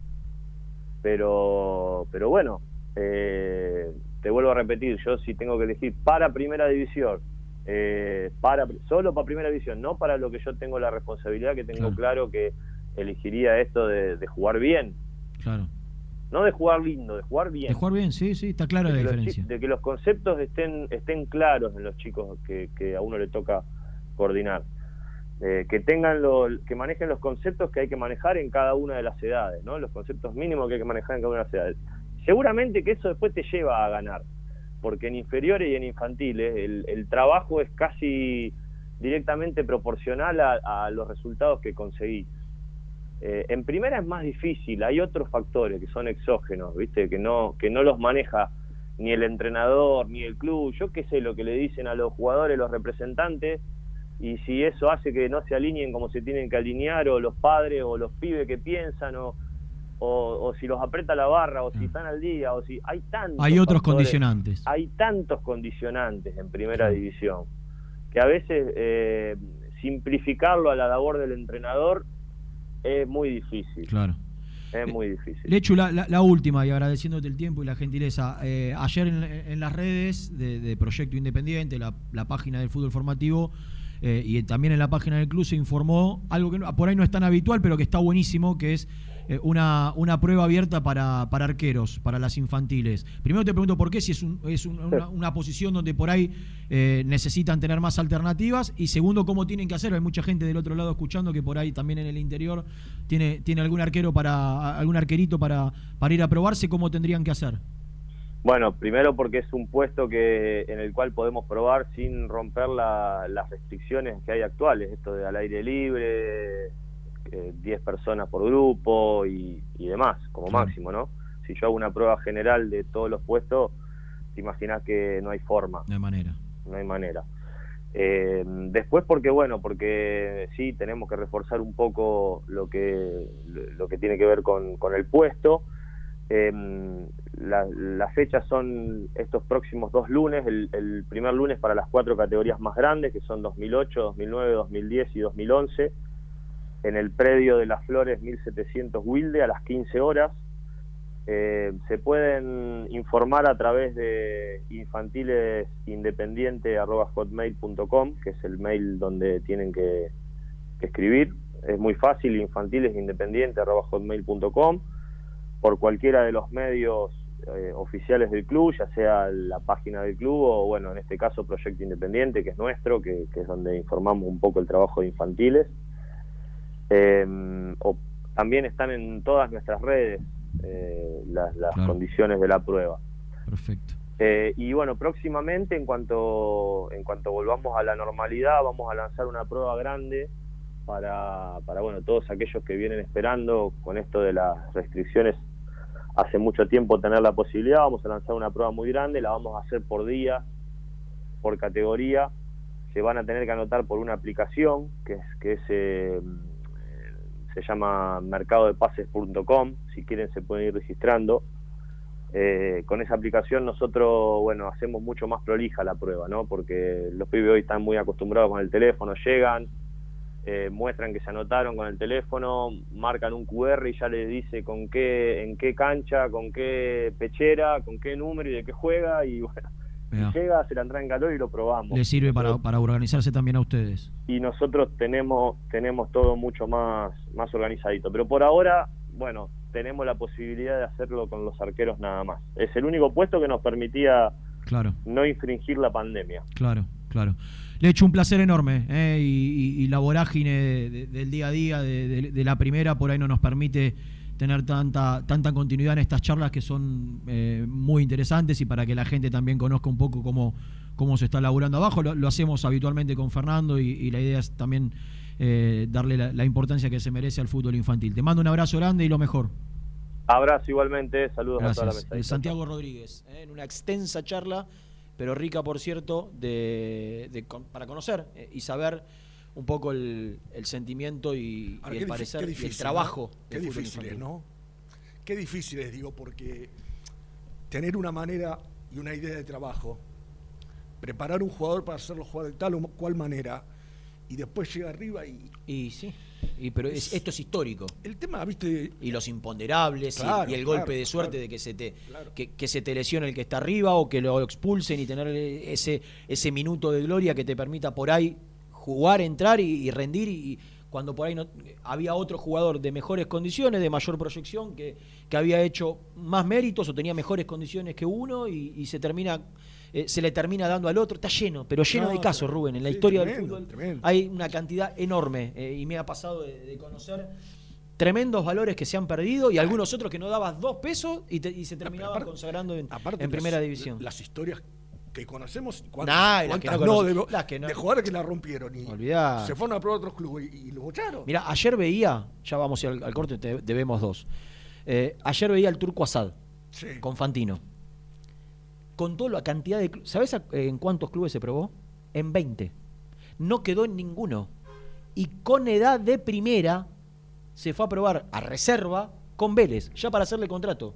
Pero, pero bueno, eh, te vuelvo a repetir, yo si tengo que elegir para primera división eh, para solo para primera división, no para lo que yo tengo la responsabilidad, que tengo claro, que elegiría esto de, jugar bien. Claro. No de jugar lindo, de jugar bien. De jugar bien, sí, sí, está clara la diferencia. de que los conceptos estén, estén claros en los chicos que, que a uno le toca coordinar. Eh, que tengan lo, que manejen los conceptos que hay que manejar en cada una de las edades, ¿no? Los conceptos mínimos que hay que manejar en cada una de las edades. Seguramente que eso después te lleva a ganar porque en inferiores y en infantiles el, trabajo es casi directamente proporcional a, los resultados que conseguís. Eh, en primera es más difícil, hay otros factores que son exógenos, ¿viste? Que no, que no los maneja ni el entrenador, ni el club, yo qué sé lo que le dicen a los jugadores, los representantes, y si eso hace que no se alineen como se tienen que alinear, o los padres, o los pibes que piensan, o, o, si los aprieta la barra, o si ah. están al día, o si hay tantos. Hay otros condicionantes. Hay tantos condicionantes en primera división que a veces eh, simplificarlo a la labor del entrenador es muy difícil. Claro. Es muy difícil. Lechu, la, la, última, y agradeciéndote el tiempo y la gentileza. Eh, ayer en, las redes de, Proyecto Independiente, la, página del fútbol formativo, eh, y también en la página del club se informó algo que por ahí no es tan habitual, pero que está buenísimo, que es eh, una, una prueba abierta para, para arqueros, para las infantiles. Primero te pregunto por qué, si es, es una, posición donde por ahí eh, necesitan tener más alternativas. Y segundo, cómo tienen que hacerlo. Hay mucha gente del otro lado escuchando que por ahí también en el interior tiene, tiene algún arquero para, algún arquerito para, para ir a probarse, ¿cómo tendrían que hacer? Bueno, primero porque es un puesto que en el cual podemos probar sin romper las restricciones que hay actuales, esto de al aire libre, 10 personas por grupo y, demás, como máximo, ¿no? Si yo hago una prueba general de todos los puestos, te imaginas que no hay forma. No hay manera. No hay manera. Eh, después porque bueno, porque sí tenemos que reforzar un poco lo que lo que tiene que ver con, con el puesto. Eh, las fechas son estos próximos dos lunes, el, el, primer lunes para las cuatro categorías más grandes, que son 2008, 2009, 2010 y 2011, en el predio de las Flores 1700 Wilde a las 15 horas. Eh, se pueden informar a través de infantilesindependiente.com, que es el mail donde tienen que, escribir. Es muy fácil, infantilesindependiente.com, por cualquiera de los medios eh, oficiales del club, ya sea la página del club o, bueno, en este caso Proyecto Independiente, que es nuestro, que, es donde informamos un poco el trabajo de infantiles. Eh, o también están en todas nuestras redes, eh, las, condiciones de la prueba. Perfecto. Eh, y bueno, próximamente, en cuanto, en cuanto volvamos a la normalidad, vamos a lanzar una prueba grande para, para bueno, todos aquellos que vienen esperando con esto de las restricciones hace mucho tiempo tener la posibilidad. Vamos a lanzar una prueba muy grande, la vamos a hacer por día, por categoría. Se van a tener que anotar por una aplicación que es, que es eh, se llama mercadodepases.com, si quieren se pueden ir registrando. Eh, con esa aplicación nosotros, bueno, hacemos mucho más prolija la prueba, ¿no? Porque los pibes hoy están muy acostumbrados con el teléfono, llegan, eh, muestran que se anotaron con el teléfono, marcan un QR y ya les dice con qué, en qué cancha, con qué pechera, con qué número y de qué juega y bueno, llega, se la entra en calor y lo probamos. Le sirve para, para, organizarse también a ustedes. Y nosotros tenemos, tenemos todo mucho más, más organizadito. Pero por ahora, bueno, tenemos la posibilidad de hacerlo con los arqueros nada más. Es el único puesto que nos permitía claro. no infringir la pandemia. Claro, claro. Le he hecho un placer enorme ¿eh? y, la vorágine del día a día, de, de la primera, por ahí no nos permite tener tanta, tanta continuidad en estas charlas que son eh, muy interesantes y para que la gente también conozca un poco cómo, cómo se está laburando abajo. Lo, hacemos habitualmente con Fernando y, la idea es también eh, darle la, importancia que se merece al fútbol infantil. Te mando un abrazo grande y lo mejor. Abrazo igualmente, saludos a toda la mesa. Santiago Rodríguez, en una extensa charla, pero rica, por cierto, de, para conocer y saber un poco el, sentimiento y, el parecer y el trabajo. Qué difícil es, ¿no? Qué difícil es, digo, porque tener una manera y una idea de trabajo, preparar un jugador para hacerlo jugar de tal o cual manera, y después llega arriba y... Y sí, y, pero esto es histórico. El tema, viste... Y los imponderables y, el golpe de suerte de que se te que, se te lesione el que está arriba o que lo expulsen y tener ese, ese minuto de gloria que te permita por ahí jugar, entrar y, rendir y, cuando por ahí no, había otro jugador de mejores condiciones, de mayor proyección, que, que había hecho más méritos o tenía mejores condiciones que uno y, se termina eh, se le termina dando al otro. Está lleno, pero lleno de casos, Rubén. En la historia del fútbol hay una cantidad enorme eh, y me ha pasado de, conocer tremendos valores que se han perdido y algunos otros que no dabas dos pesos y, se terminaban consagrando en, en primera división. Las historias que conocemos cuántas, no, de, jugadores que la rompieron y se fueron a probar otros clubes y, lo bocharon. Mira, ayer veía, ya vamos al, al corte, te, debemos dos. Eh, ayer veía al Turco Asad con Fantino. Con toda la cantidad de. ¿Sabes en cuántos clubes se probó? En 20. No quedó en ninguno. Y con edad de primera se fue a probar a reserva con Vélez, ya para hacerle contrato.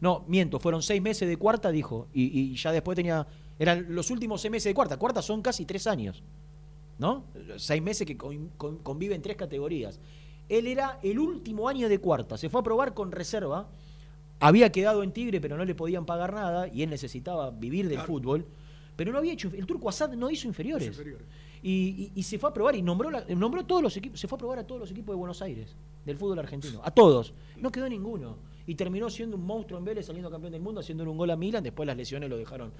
No, miento, fueron seis meses de cuarta, dijo, y, ya después tenía. Eran los últimos seis meses de cuarta. Cuarta son casi tres años, ¿no? Seis meses que conviven tres categorías. Él era el último año de cuarta, se fue a probar con reserva, había quedado en Tigre, pero no le podían pagar nada, y él necesitaba vivir del fútbol, pero no había hecho. El turco Assad no hizo inferiores. Y, se fue a probar y nombró, nombró todos los equipos, se fue a probar a todos los equipos de Buenos Aires, del fútbol argentino, a todos. No quedó ninguno y terminó siendo un monstruo en Vélez, saliendo campeón del mundo, haciéndole un gol a Milan, después las lesiones lo dejaron.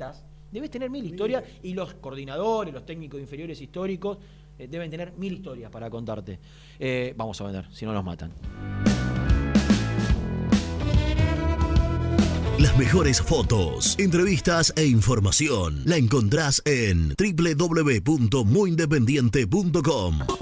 Debes tener mil historias y los coordinadores, los técnicos inferiores históricos eh, deben tener mil historias para contarte. Eh, vamos a vender, si no nos matan. Las mejores fotos, entrevistas e información la encontrás en www.muyindependiente.com.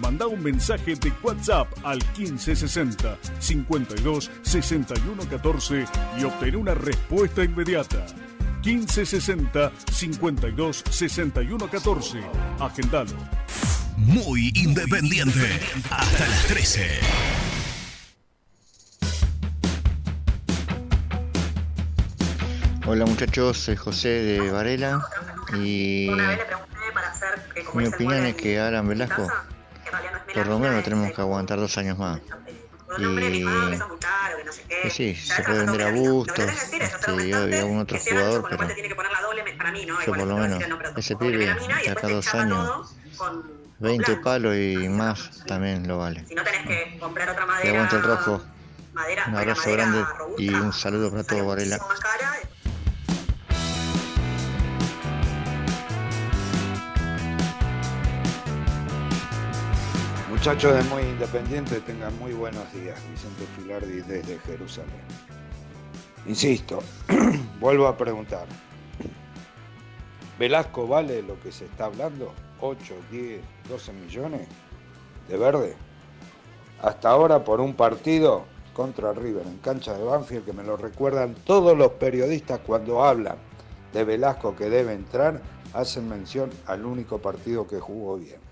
Manda un mensaje de WhatsApp al 1560 52 61 14 y obtén una respuesta inmediata. 1560 52 61 14. Agendalo. Muy independiente. Hasta las 13. Hola muchachos, soy José de Varela y mi opinión es que Alan Velasco por lo menos tenemos que aguantar dos años más. Y, y sí, se puede vender a Bustos este, y, algún otro jugador, pero yo por lo menos, ese pibe de acá dos años, 20 palos y más también lo vale. Y aguanta el rojo. Un abrazo grande y un saludo para todo Varela. Muchachos de Muy Independiente, tengan muy buenos días. Vicente Filardi desde Jerusalén. Insisto, vuelvo a preguntar. ¿Velasco vale lo que se está hablando? ¿8, 10, 12 millones de verde? Hasta ahora por un partido contra River en cancha de Banfield que me lo recuerdan todos los periodistas cuando hablan de Velasco que debe entrar, hacen mención al único partido que jugó bien.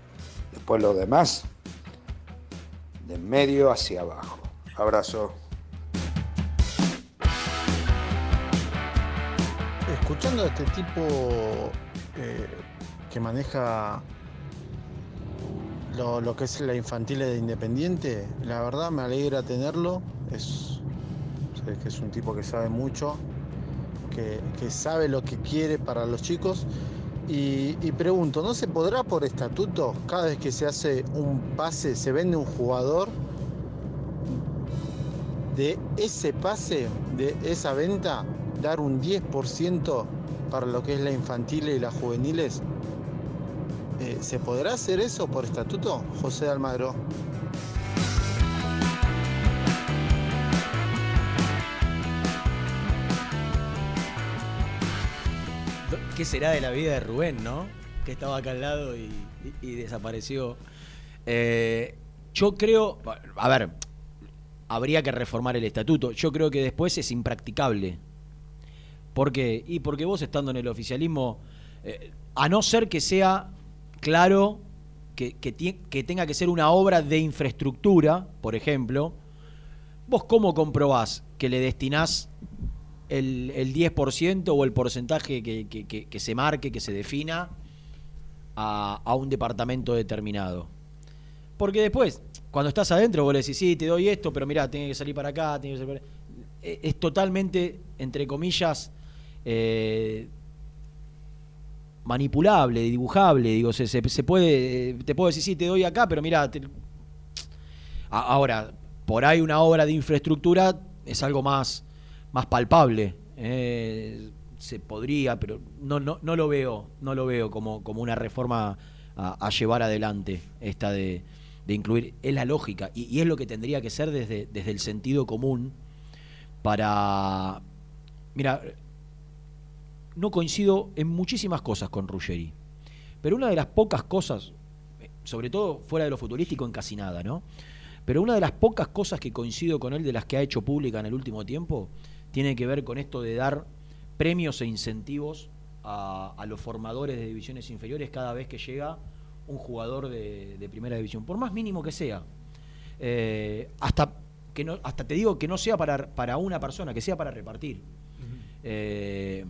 Después lo demás, de medio hacia abajo. Abrazo. Escuchando a este tipo eh, que maneja lo, que es la infantil de Independiente, la verdad me alegra tenerlo. Es, es un tipo que sabe mucho, que sabe lo que quiere para los chicos y, pregunto, ¿no se podrá por estatuto, cada vez que se hace un pase, se vende un jugador, de ese pase, de esa venta, dar un 10% para lo que es la infantil y las juveniles? Eh, ¿Se podrá hacer eso por estatuto, José Almagro? ¿Qué será de la vida de Rubén, no? Que estaba acá al lado y, desapareció. Eh, yo creo, a ver, habría que reformar el estatuto. Yo creo que después es impracticable. ¿Por qué? Y porque vos estando en el oficialismo, eh, a no ser que sea claro que, que, tenga que ser una obra de infraestructura, por ejemplo, vos cómo comprobás que le destinás el, el 10% o el porcentaje que, se marque, que se defina a, un departamento determinado. Porque después, cuando estás adentro, vos le decís, sí, te doy esto, pero mirá, tiene que salir para acá, tiene que salir e, Es totalmente, entre comillas, eh, manipulable, dibujable, digo, se, se, puede, te puedo decir, sí, te doy acá, pero mirá, ahora, por ahí una obra de infraestructura es algo más más palpable. Eh, se podría, pero no, no, no lo veo, no lo veo como, como una reforma a, llevar adelante esta de, incluir. Es la lógica y, es lo que tendría que ser desde, desde el sentido común para. Mira, no coincido en muchísimas cosas con Ruggeri, pero una de las pocas cosas, sobre todo fuera de lo futurístico, en casi nada, ¿no? Pero una de las pocas cosas que coincido con él de las que ha hecho pública en el último tiempo tiene que ver con esto de dar premios e incentivos a, los formadores de divisiones inferiores cada vez que llega un jugador de, primera división, por más mínimo que sea. Eh, hasta, que no, hasta te digo que no sea para, para una persona, que sea para repartir. Eh,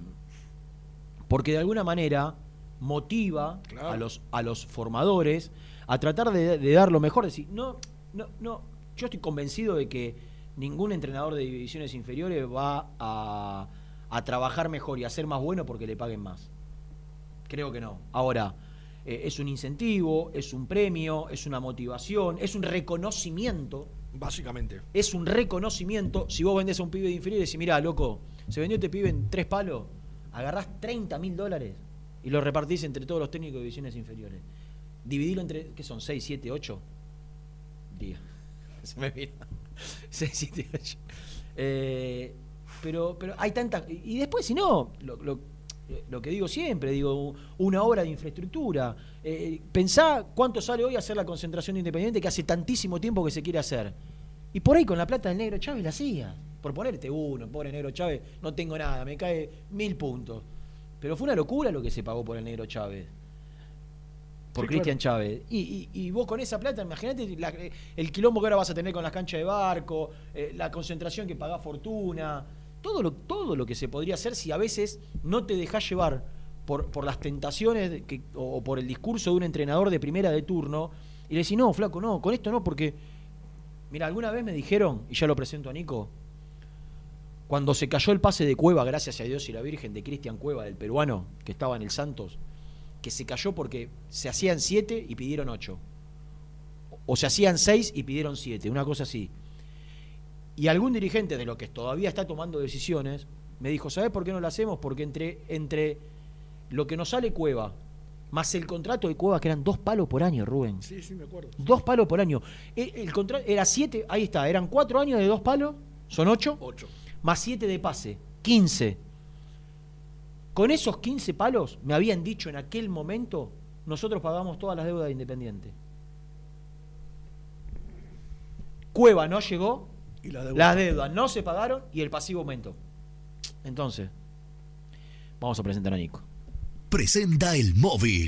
porque de alguna manera motiva a, los, a los formadores a tratar de, de dar lo mejor. Decir, no, no, no, yo estoy convencido de que ningún entrenador de divisiones inferiores va a, trabajar mejor y a ser más bueno porque le paguen más. Creo que no. Ahora, eh, es un incentivo, es un premio, es una motivación, es un reconocimiento Básicamente. Es un reconocimiento. Si vos vendés a un pibe de inferior y decís, mirá, loco, se vendió este pibe en tres palos, agarrás 30 mil dólares y lo repartís entre todos los técnicos de divisiones inferiores. Dividilo entre, ¿qué son? ¿6, 7, 8? Día. Se me vino. 6, 7, 8. Eh, pero, pero hay tantas. Y después, si no, lo, lo, lo que digo siempre, digo, una obra de infraestructura. Eh, pensá cuánto sale hoy hacer la concentración de Independiente que hace tantísimo tiempo que se quiere hacer. Y por ahí con la plata del negro Chávez la hacía. Por ponerte uno, pobre negro Chávez, no tengo nada, me cae mil puntos. Pero fue una locura lo que se pagó por el negro Chávez. Por Sí, Cristian Chávez. Y, y- y vos con esa plata, imagínate el quilombo que ahora vas a tener con las canchas de barco, eh, la concentración que pagás fortuna, todo lo, todo lo que se podría hacer si a veces no te dejás llevar por, por las tentaciones que- o, o por el discurso de un entrenador de primera de turno y le decís, no, flaco, no, con esto no, porque, mira, alguna vez me dijeron, y ya lo presento a Nico, cuando se cayó el pase de Cueva, gracias a Dios y la Virgen, de Cristian Cueva, del peruano, que estaba en el Santos, que se cayó porque se hacían siete y pidieron ocho. O se hacían seis y pidieron siete, una cosa así. Y algún dirigente de lo que todavía está tomando decisiones me dijo, ¿sabes por qué no lo hacemos? Porque entre, entre lo que nos sale Cueva, más el contrato de Cueva, que eran dos palos por año, Rubén. Sí, sí, me acuerdo. Dos palos por año. El, el contrato era siete, ahí está, eran cuatro años de dos palos, son ocho. Ocho. Más siete de pase, 15. Con esos 15 palos, me habían dicho en aquel momento, nosotros pagamos todas las deudas de Independiente. Cueva no llegó, Y la deuda. las deudas no se pagaron y el pasivo aumentó. Entonces, vamos a presentar a Nico. Presenta el móvil.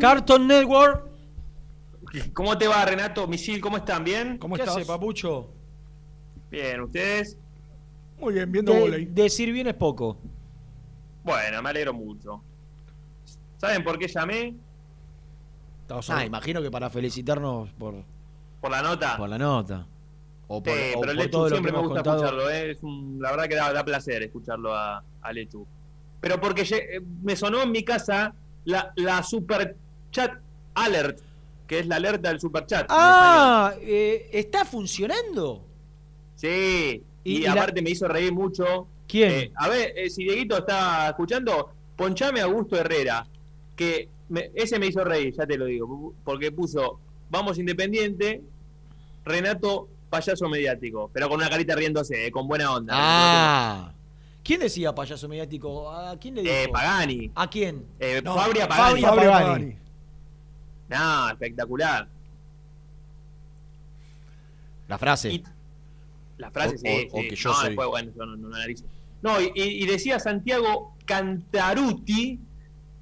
Cartoon Network. ¿Cómo te va, Renato? Misil, ¿cómo están? ¿Bien? ¿Qué hace, papucho? Bien, ¿ustedes? Muy bien, viendo De- volei. decir bien es poco. Bueno, me alegro mucho. ¿Saben por qué llamé? Ah, imagino que para felicitarnos por, ¿Por la nota? por la nota. O por, Sí, o pero por Lechu todo lo que siempre me hemos gusta contado. escucharlo, ¿eh? Es un- la verdad que da, da placer escucharlo a, a Lechu. Pero porque eh, me sonó en mi casa la, la super chat alert, que es la alerta del super chat. Ah, eh, ¿está funcionando? Sí, y, Y- y la- aparte me hizo reír mucho. ¿Quién? Eh, a ver, eh, si Dieguito está escuchando, ponchame a Augusto Herrera, que me- ese me hizo reír, ya te lo digo, porque puso, vamos Independiente, Renato payaso mediático, pero con una carita riéndose, con buena onda. Ah. ¿Quién decía payaso mediático? ¿A quién le dijo? Eh, Pagani. ¿A quién? Eh, No, Fabria Pagani. Fabria Pagani. No, espectacular. La frase. La frase, O- sí, o- o sí. que yo no, soy. después, bueno, yo no, no, no analizo. No, y, y- decía Santiago Cantaruti,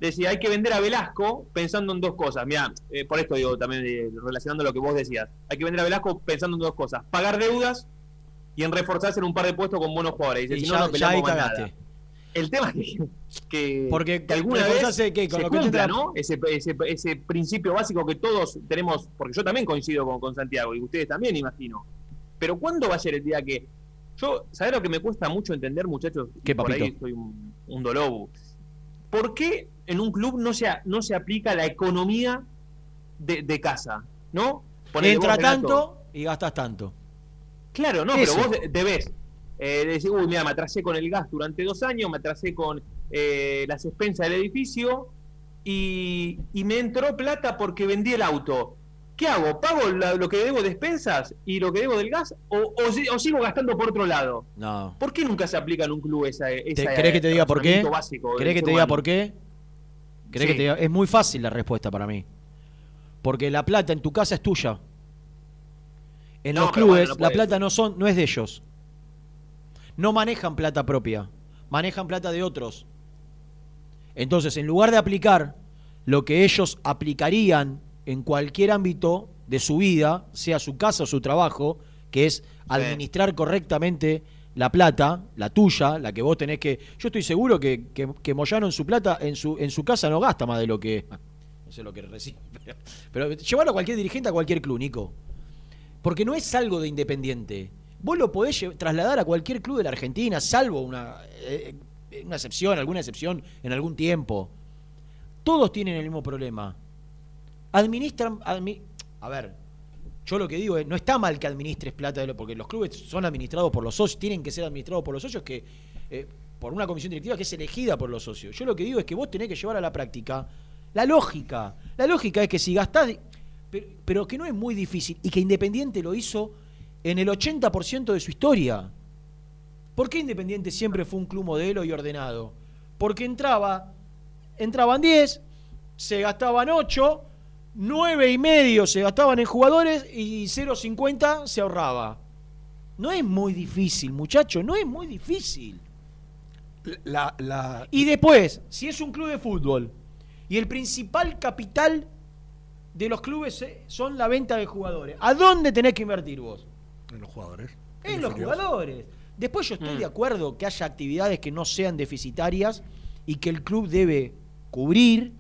decía, hay que vender a Velasco pensando en dos cosas. Mira, por esto digo también eh, relacionando lo que vos decías. Hay que vender a Velasco pensando en dos cosas. Pagar deudas y en reforzarse en un par de puestos con buenos jugadores. Dice, Y si ya- no, no ya ahí cagaste. nada. El tema es que, que, Porque que alguna vez se lo que te cumpla, entra- ¿no? Ese, ese, ese principio básico que todos tenemos, porque yo también coincido con, con Santiago y ustedes también, imagino. Pero ¿cuándo va a ser el día que yo, ¿sabés lo que me cuesta mucho entender, muchachos? ¿Qué, Por ahí soy un, un dolobu. ¿Por qué en un club no se, no se aplica la economía de, de casa? ¿No? Ponele Entra tanto y gastas tanto. Claro, no, Eso. pero vos de- debés. Eh, decir, uy, mira, me atrasé con el gas durante dos años, me atrasé con eh, las expensas del edificio y, y me entró plata porque vendí el auto. ¿Qué hago? ¿Pago la- lo que debo de expensas y lo que debo del gas? ¿O, o si- o sigo gastando por otro lado? No. ¿Por qué nunca se aplica en un club esa, ¿Te- esa ¿Querés que te diga por qué? básico del ¿Querés que te diga por qué? ¿Querés Sí. que te diga? Es muy fácil la respuesta para mí. Porque la plata en tu casa es tuya. En No, los clubes bueno, no la plata no son, no es de ellos. No manejan plata propia, manejan plata de otros. Entonces, en lugar de aplicar lo que ellos aplicarían en cualquier ámbito de su vida, sea su casa o su trabajo, que es administrar correctamente la plata, la tuya, la que vos tenés que. Yo estoy seguro que, que, que Moyano en su plata, en su, en su casa no gasta más de lo que. No sé lo que recibe. Pero, pero llevarlo a cualquier dirigente a cualquier club, Nico. Porque no es algo de independiente. Vos lo podés trasladar a cualquier club de la Argentina, salvo una, eh, una excepción, alguna excepción en algún tiempo. Todos tienen el mismo problema. Administran. admi- a ver, yo lo que digo es, no está mal que administres plata, porque los clubes son administrados por los socios, tienen que ser administrados por los socios que, eh, por una comisión directiva que es elegida por los socios. Yo lo que digo es que vos tenés que llevar a la práctica la lógica. La lógica es que si gastás, pero, pero que no es muy difícil, y que Independiente lo hizo en el 80% de su historia. ¿Por qué Independiente siempre fue un club modelo y ordenado? Porque entraba, entraban 10, se gastaban 8, 9 y medio se gastaban en jugadores y 0,50 se ahorraba. No es muy difícil, muchacho, no es muy difícil. La, la, Y después, si es un club de fútbol y el principal capital de los clubes eh, son la venta de jugadores, ¿a dónde tenés que invertir vos? en los jugadores. En los inferiores. jugadores. Después yo estoy Mm. de acuerdo que haya actividades que no sean deficitarias y que el club debe cubrir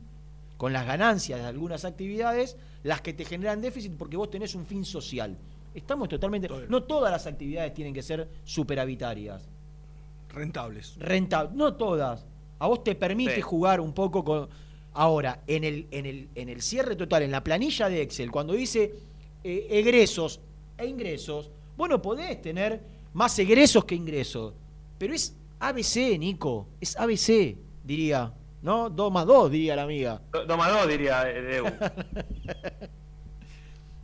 con las ganancias de algunas actividades las que te generan déficit porque vos tenés un fin social. Estamos totalmente... No todas las actividades tienen que ser superavitarias. Rentables. Renta, no todas. A vos te permite Sí. jugar un poco con. Ahora, en el, en el, en el cierre total, en la planilla de Excel, cuando dice eh, egresos e ingresos, vos no podés tener más egresos que ingresos. Pero es ABC, Nico. Es ABC, diría. ¿No? 2 más 2, diría la amiga. Dos más dos, diría eh, Deu.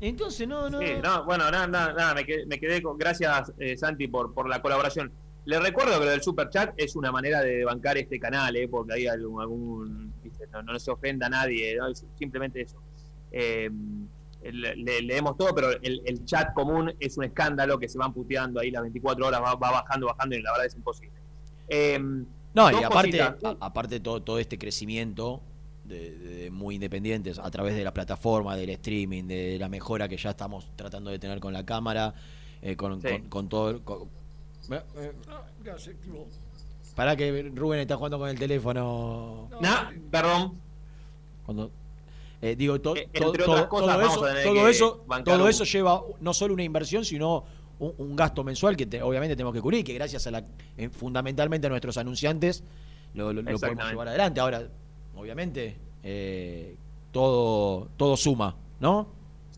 Entonces, no, no. Sí, no, bueno, nada, nada, nada, me quedé, me quedé con. Gracias, eh, Santi, por, por la colaboración. Le recuerdo que lo del super chat es una manera de bancar este canal, eh, porque hay algún. algún no, no se ofenda a nadie, ¿no? Es simplemente eso. Eh, le- le- leemos todo, pero el, el chat común es un escándalo que se van puteando ahí las 24 horas, va, va bajando, bajando, y la verdad es imposible. Eh, No, y aparte, a- aparte todo, todo este crecimiento de, de muy independientes a través de la plataforma, del streaming, de la mejora que ya estamos tratando de tener con la cámara, eh, con, Sí. con- con todo. con- Pará que Rubén está jugando con el teléfono. Nah, perdón. Cuando, eh, digo, to- Eh, to- todo, cosas, eso, todo eso, todo eso lleva no solo una inversión, sino un, un gasto mensual que te- obviamente tenemos que cubrir, que gracias a la, eh, fundamentalmente a nuestros anunciantes lo, lo- lo podemos llevar adelante. Ahora, obviamente, todo, todo suma, ¿no?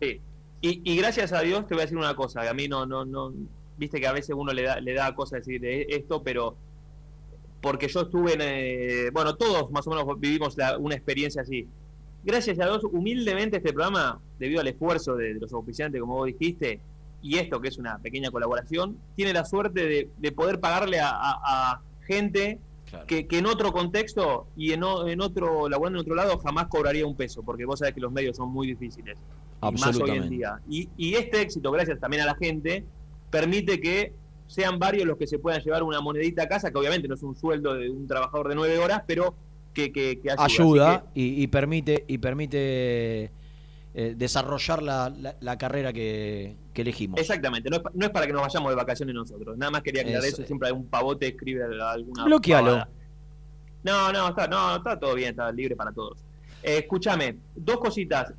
Sí. Y, y gracias a Dios te voy a decir una cosa, que a mí no, no, no, viste que a veces uno le da, le da cosa decir de esto, pero porque yo estuve en, eh, bueno, todos más o menos vivimos la- una experiencia así. Gracias a Dios, humildemente este programa, debido al esfuerzo de, de los auspiciantes, como vos dijiste, y esto que es una pequeña colaboración, tiene la suerte de, de poder pagarle a, a- a gente que, que en otro contexto y en, o- en otro, laburando en otro lado, jamás cobraría un peso, porque vos sabés que los medios son muy difíciles. Y más hoy en día. Y, y este éxito, gracias también a la gente, permite que sean varios los que se puedan llevar una monedita a casa, que obviamente no es un sueldo de un trabajador de nueve horas, pero que, que, que ayuda. ayuda y, y permite y permite eh, desarrollar la, la- la carrera que, que elegimos. exactamente, no es, no es para que nos vayamos de vacaciones nosotros. Nada más quería aclarar Eso. eso. Siempre hay un pavote escribe alguna. Bloquealo. pavada. No, no, está, no, está todo bien, está libre para todos. Eh, escúchame, dos cositas.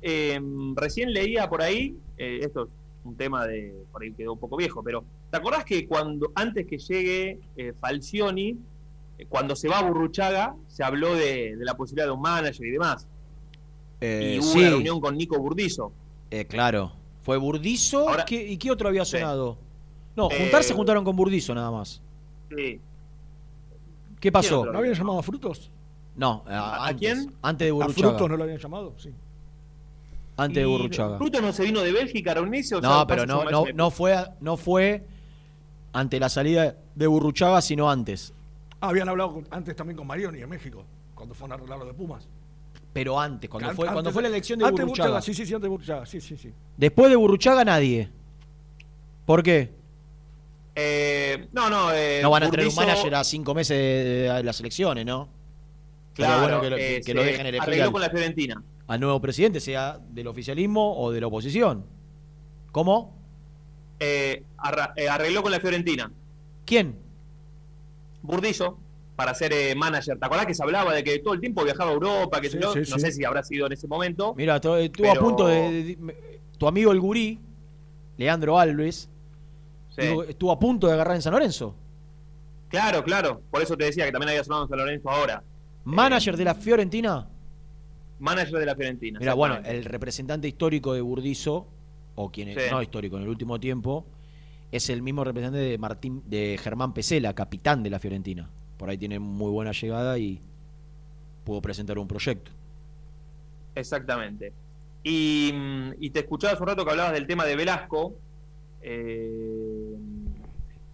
Eh, recién leía por ahí, eh, esto es un tema de, por ahí quedó un poco viejo, pero ¿te acordás que cuando antes que llegue eh, Falcioni, eh, cuando se va a Burruchaga, se habló de, de la posibilidad de un manager y demás? Eh, y hubo sí, una reunión con Nico Burdizo. eh, claro. Fue Burdizo. ¿qué- ¿Y qué otro había sonado? No, Eh, juntarse juntaron con Burdizo nada más. Sí. ¿Qué pasó? ¿No habían llamado a Frutos? No, a, ¿A antes, quién? Antes de ¿A Burruchaga. Frutos no lo habían llamado? Sí. Antes de Y Burruchaga. ¿Fruto no se vino de Bélgica a reunirse? o No, sea, pero no, no, no fue no fue ante la salida de Burruchaga, sino antes. Ah, habían hablado con- antes también con Marioni en México, cuando fueron a arreglar lo de Pumas. Pero antes, cuando An- fue, cuando antes fue la de- elección de antes Burruchaga. Sí, sí, sí, antes de Burruchaga. Sí, sí, sí. Después de Burruchaga nadie. ¿Por qué? Eh, no, no. eh, no van a tener un manager a cinco meses de, de las elecciones, ¿no? Pero Claro, bueno que lo, eh, que- lo dejen elegir arregló al, con la Fiorentina. Al nuevo presidente, sea del oficialismo o de la oposición. ¿Cómo? Eh, eh, arregló con la Fiorentina. ¿Quién? Burdizo, para ser eh, manager. ¿Te acordás que se hablaba de que todo el tiempo viajaba a Europa? Que Sí, se yo? sí, no sí. sé si habrá sido en ese momento. Mira, estuvo a punto de, de- de- Tu amigo el gurí, Leandro Alves, dijo estuvo a punto de agarrar en San Lorenzo. Claro, claro. Por eso te decía que también había sonado en San Lorenzo ahora. Manager de la Fiorentina. Manager de la Fiorentina. Mira, bueno, el representante histórico de Burdizo, o quien es, Sí. no histórico en el último tiempo, es el mismo representante de Martín, de Germán Pesela, capitán de la Fiorentina. Por ahí tiene muy buena llegada y pudo presentar un proyecto. Exactamente. Y, mm, y te escuchaba hace un rato que hablabas del tema de Velasco. Eh,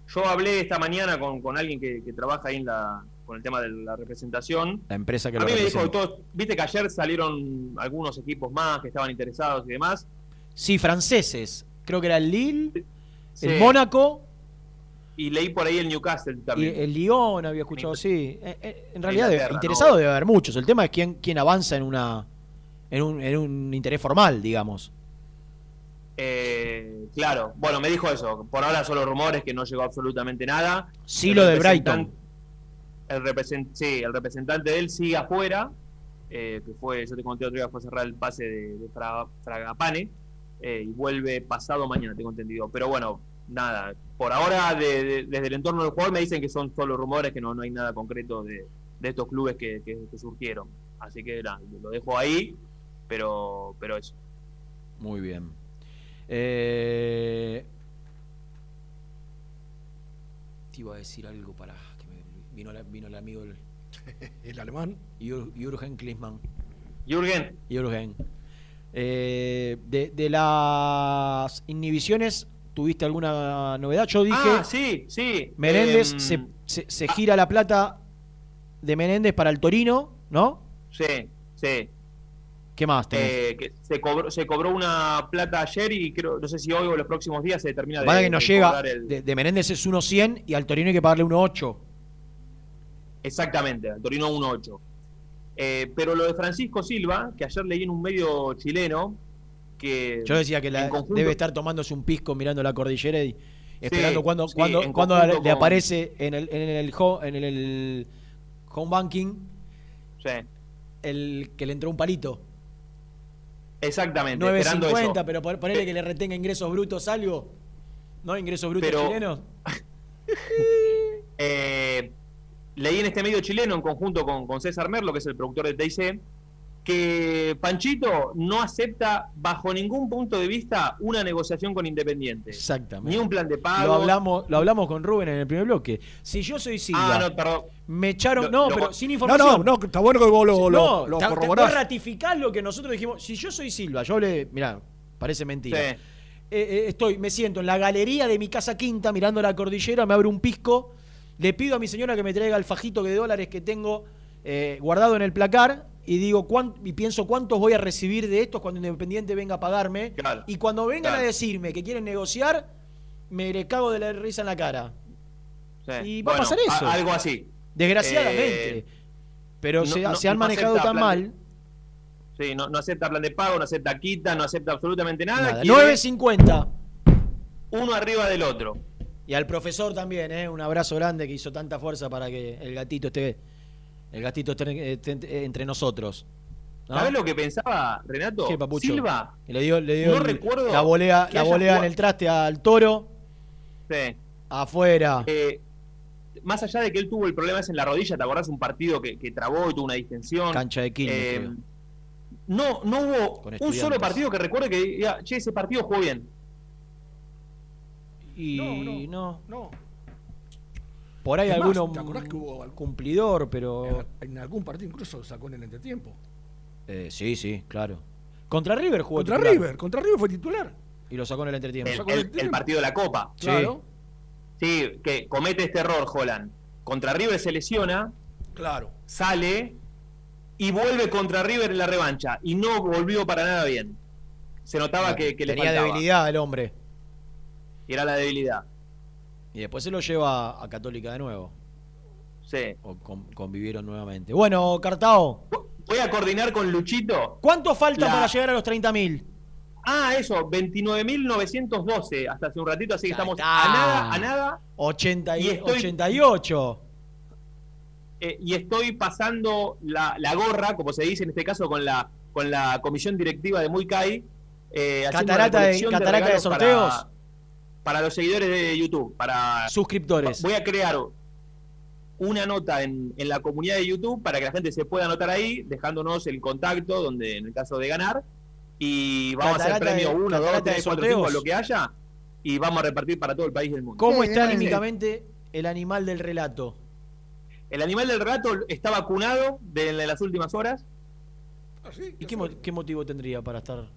yo hablé esta mañana con, con alguien que, que trabaja ahí en la, con el tema de la representación. La empresa que A lo mí me dijo que todos, viste que ayer salieron algunos equipos más que estaban interesados y demás. Sí, franceses. Creo que era el Lille, Sí. el Mónaco Y leí por ahí el Newcastle y también. el Lyon, había escuchado, sí. Eh, eh, en realidad, interesado ¿no? debe haber muchos. El tema es quién, quién avanza en una en un, en un interés formal, digamos. Eh, claro, bueno, me dijo eso. Por ahora solo rumores que no llegó absolutamente nada. Sí, lo de Brighton. El, represent- sí, el representante de él sigue afuera, eh, que fue, yo te conté otro día, fue cerrar el pase de, de Fraga- Fragapane, eh, y vuelve pasado mañana, tengo entendido. Pero bueno, nada, por ahora de- de- desde el entorno del jugador me dicen que son solo rumores, que no, no hay nada concreto de, estos clubes que, que- que surgieron. Así que nada, lo dejo ahí, pero, pero eso. Muy bien. Eh, te iba a decir algo para que me- vino, la- vino el amigo el, El alemán. Jür- Jürgen Klinsmann. Jürgen. Jürgen. Eh, de, de las inhibiciones, ¿tuviste alguna novedad? Yo dije, Ah, sí, sí. Menéndez Em, se, se- se gira la plata de Menéndez para el Torino, ¿no? Sí, sí. ¿Qué más tenés? Eh, que se cobró, se cobró una plata ayer y creo, no sé si hoy o los próximos días se termina de, que no de llega, el- de, de Menéndez es 1.100 y al Torino hay que pagarle 1.8. Exactamente, al Torino 1-8. Eh, pero lo de Francisco Silva, que ayer leí en un medio chileno, que Yo decía que la- conjunto- debe estar tomándose un pisco mirando la cordillera y esperando cuando, sí, cuando, cuando le con- aparece en el, en el, en el, home banking Sí, el que le entró un palito. exactamente, esperando 9.50, eso. pero pon- ponele que le retenga ingresos brutos algo. ¿No? Ingresos brutos Pero- chilenos. Eh, leí en este medio chileno, en conjunto con, con César Merlo, que es el productor de TIC, que Panchito no acepta bajo ningún punto de vista una negociación con Independiente. Exactamente. Ni un plan de pago. Lo hablamos, lo hablamos con Rubén en el primer bloque. Si yo soy Silva, Ah, no, perdón. me echaron. Lo- no, lo- pero sin No, información. no, no, está bueno que vos lo, no, lo corroborás. vos ratificás lo que nosotros dijimos. Si yo soy Silva, yo hablé, mirá, parece mentira. Sí. Eh, eh, estoy, me siento en la galería de mi casa quinta mirando la cordillera, me abro un pisco, le pido a mi señora que me traiga el fajito de dólares que tengo eh, guardado en el placar y digo cuán- y pienso cuántos voy a recibir de estos cuando Independiente venga a pagarme. Claro. Y cuando vengan Claro. a decirme que quieren negociar, me le cago de la risa en la cara. Sí. Y va a pasar eso. a- algo así. Desgraciadamente. Eh, Pero no- se, no- se han no manejado tan plan mal. Sí, no, no acepta plan de pago, no acepta quita, no acepta absolutamente nada. Nada. quiere 9.50. Uno arriba del otro. Y al profesor también, ¿eh? un abrazo grande que hizo tanta fuerza para que el gatito esté, el gatito esté, esté entre nosotros. ¿no? ¿Sabes lo que pensaba, Renato? ¿Qué, papucho? Silva. Y le dio, le dio No el- recuerdo la volea, la volea en el traste al toro, Sí. afuera. Eh, más allá de que él tuvo el problema ese en la rodilla, ¿te acordás? Un partido que, que trabó y tuvo una distensión. Cancha de Quilmes, Eh, no, no hubo un solo partido que recuerde que diga, che, ese partido jugó bien. Y no, no, No. Por ahí Es más, alguno ¿te acordás que hubo algún- cumplidor, pero. En, en algún partido incluso lo sacó en el entretiempo. Eh, sí, sí, claro. Contra River jugó Contra titular. River, contra River fue titular. Y lo sacó en el entretiempo. El, el- el partido de la Copa. Sí. Claro. Sí, que comete este error, Holland. Contra River se lesiona, Claro. sale y vuelve contra River en la revancha. Y no volvió para nada bien. Se notaba que, que le Tenía faltaba. debilidad el hombre. Y era la debilidad. Y después se lo lleva a Católica de nuevo. Sí. O con- convivieron nuevamente. Bueno, Cartao. Voy a coordinar con Luchito. ¿Cuánto falta La- para llegar a los 30.000? Ah, eso, 29.912 hasta hace un ratito, así que estamos está. a nada, a nada. 80 y- Y estoy- 88. eh, y estoy pasando la, la gorra, como se dice en este caso, con la, con la comisión directiva de Muy Kai. eh, Catarata de- catarata de sorteos. Para, para los seguidores de YouTube. Para, Suscriptores. Voy a crear una nota en, en la comunidad de YouTube para que la gente se pueda anotar ahí, dejándonos el contacto, donde en el caso de ganar. Y vamos a hacer premio 1, 2, catarata de 3, 4, sorteos. 5, lo que haya. Y vamos a repartir para todo el país del mundo. ¿Cómo está anímicamente el animal del relato? El animal del relato está vacunado de, de las últimas horas. ¿Y qué, mo- qué motivo tendría para estar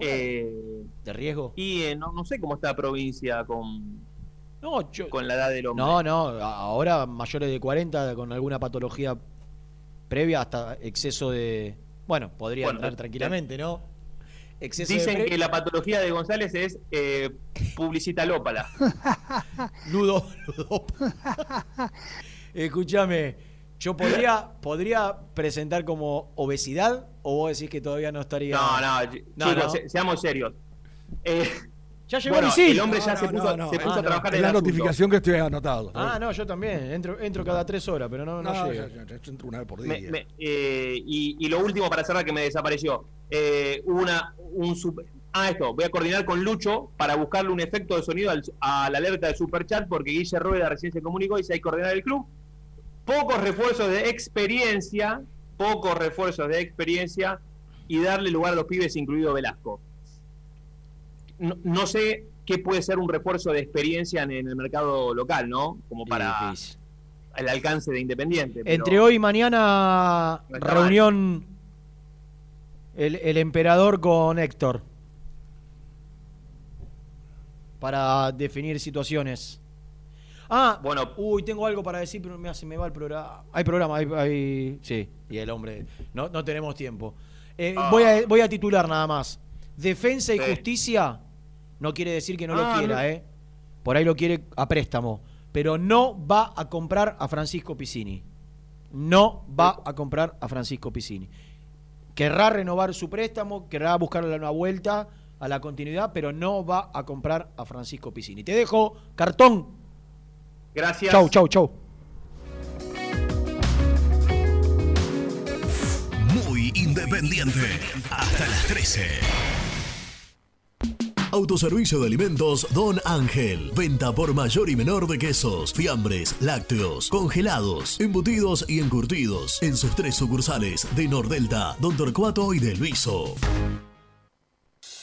Eh, de riesgo? y eh, no, no sé cómo está la provincia con, No, yo- con la edad del hombre. No, no, ahora mayores de 40 con alguna patología previa hasta exceso de... Bueno, podría Bueno, entrar tranquilamente, ¿no? Exceso Dicen que la patología de González es eh, publicitalópala. Ludo, ludo. Escúchame, yo podría, podría presentar como obesidad o vos decís que todavía no estaría. No, no, No, chicos, no. se- seamos serios. Eh, Ya llegó bueno, el el hombre ya No, se puso, no, se puso Ah, a no. trabajar Es en la el asunto. notificación que estoy anotado. Ah, no, yo también. Entro, entro cada tres horas, pero no, no, No, llego. ya- ya- ya entro una vez por día. me- eh, y, y lo último para cerrar que me desapareció. Eh, hubo una, un super- ah, esto, voy a coordinar con Lucho para buscarle un efecto de sonido al- a la alerta de Superchat porque Guille Rueda recién se comunicó y se hay que coordinar el club. Pocos refuerzos de experiencia, pocos refuerzos de experiencia y darle lugar a los pibes, incluido Velasco. No, no sé qué puede ser un refuerzo de experiencia en, en el mercado local, ¿no? Como para el alcance de Independiente. Entre hoy y mañana, No reunión el, el emperador con Héctor para definir situaciones. Ah, bueno, uy, tengo algo para decir, pero me, se me va el programa. Hay programa, hay, hay- sí, y el hombre, no, no tenemos tiempo. Eh, Ah. voy, a, voy a titular nada más. Defensa y Sí. justicia no quiere decir que no Ah, lo quiera, no. ¿eh? Por ahí lo quiere a préstamo, pero no va a comprar a Francisco Piscini. No va a comprar a Francisco Piscini. Querrá renovar su préstamo, querrá buscarle una vuelta a la continuidad, pero no va a comprar a Francisco Piscini. Te dejo cartón. Gracias. Chau, chau, chau. Muy independiente. Hasta las 13. Autoservicio de alimentos Don Ángel. Venta por mayor y menor de quesos, fiambres, lácteos, congelados, embutidos y encurtidos. En sus tres sucursales de Nordelta, Don Torcuato y de Luiso.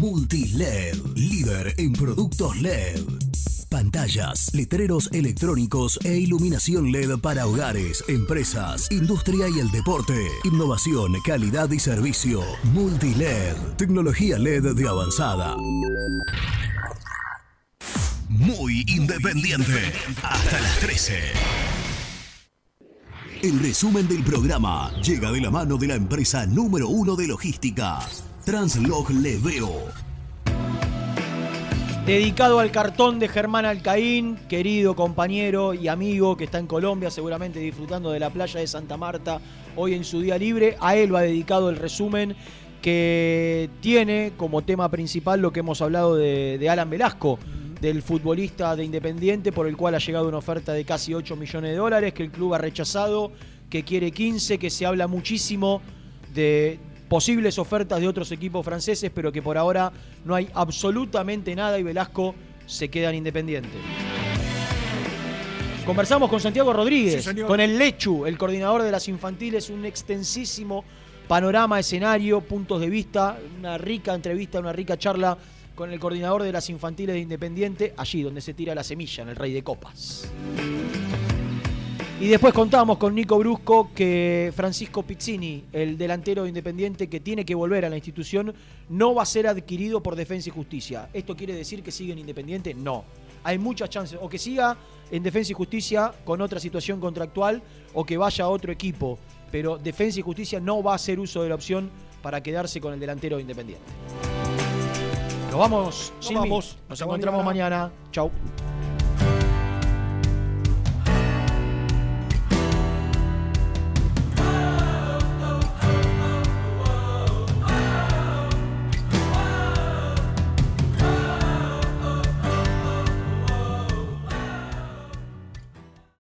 Multiled, líder en productos LED. Pantallas, letreros electrónicos e iluminación LED para hogares, empresas, industria y el deporte. Innovación, calidad y servicio. Multiled, tecnología LED de avanzada. Muy independiente. Hasta las 13. El resumen del programa llega de la mano de la empresa número uno de logística, Translog Leveo. Dedicado al cartón de Germán Alcaín, querido compañero y amigo que está en Colombia, seguramente disfrutando de la playa de Santa Marta hoy en su día libre. A él va dedicado el resumen que tiene como tema principal lo que hemos hablado de, de Alan Velasco, del futbolista de Independiente, por el cual ha llegado una oferta de casi 8 millones de dólares, que el club ha rechazado, que quiere 15, que se habla muchísimo de posibles ofertas de otros equipos franceses, pero que por ahora no hay absolutamente nada y Velasco se queda en Independiente. Conversamos con Santiago Rodríguez, Sí, con el Lechu, el coordinador de las infantiles, un extensísimo panorama, escenario, puntos de vista, una rica entrevista, una rica charla con el coordinador de las infantiles de Independiente, allí donde se tira la semilla, en el Rey de Copas. Y después contamos con Nico Brusco que Francisco Pizzini, el delantero de Independiente que tiene que volver a la institución, no va a ser adquirido por Defensa y Justicia. ¿Esto quiere decir que sigue en Independiente? No. Hay muchas chances. O que siga en Defensa y Justicia con otra situación contractual o que vaya a otro equipo. Pero Defensa y Justicia no va a hacer uso de la opción para quedarse con el delantero de Independiente. Nos vamos, Nos vamos. Nos encontramos mañana. Chau.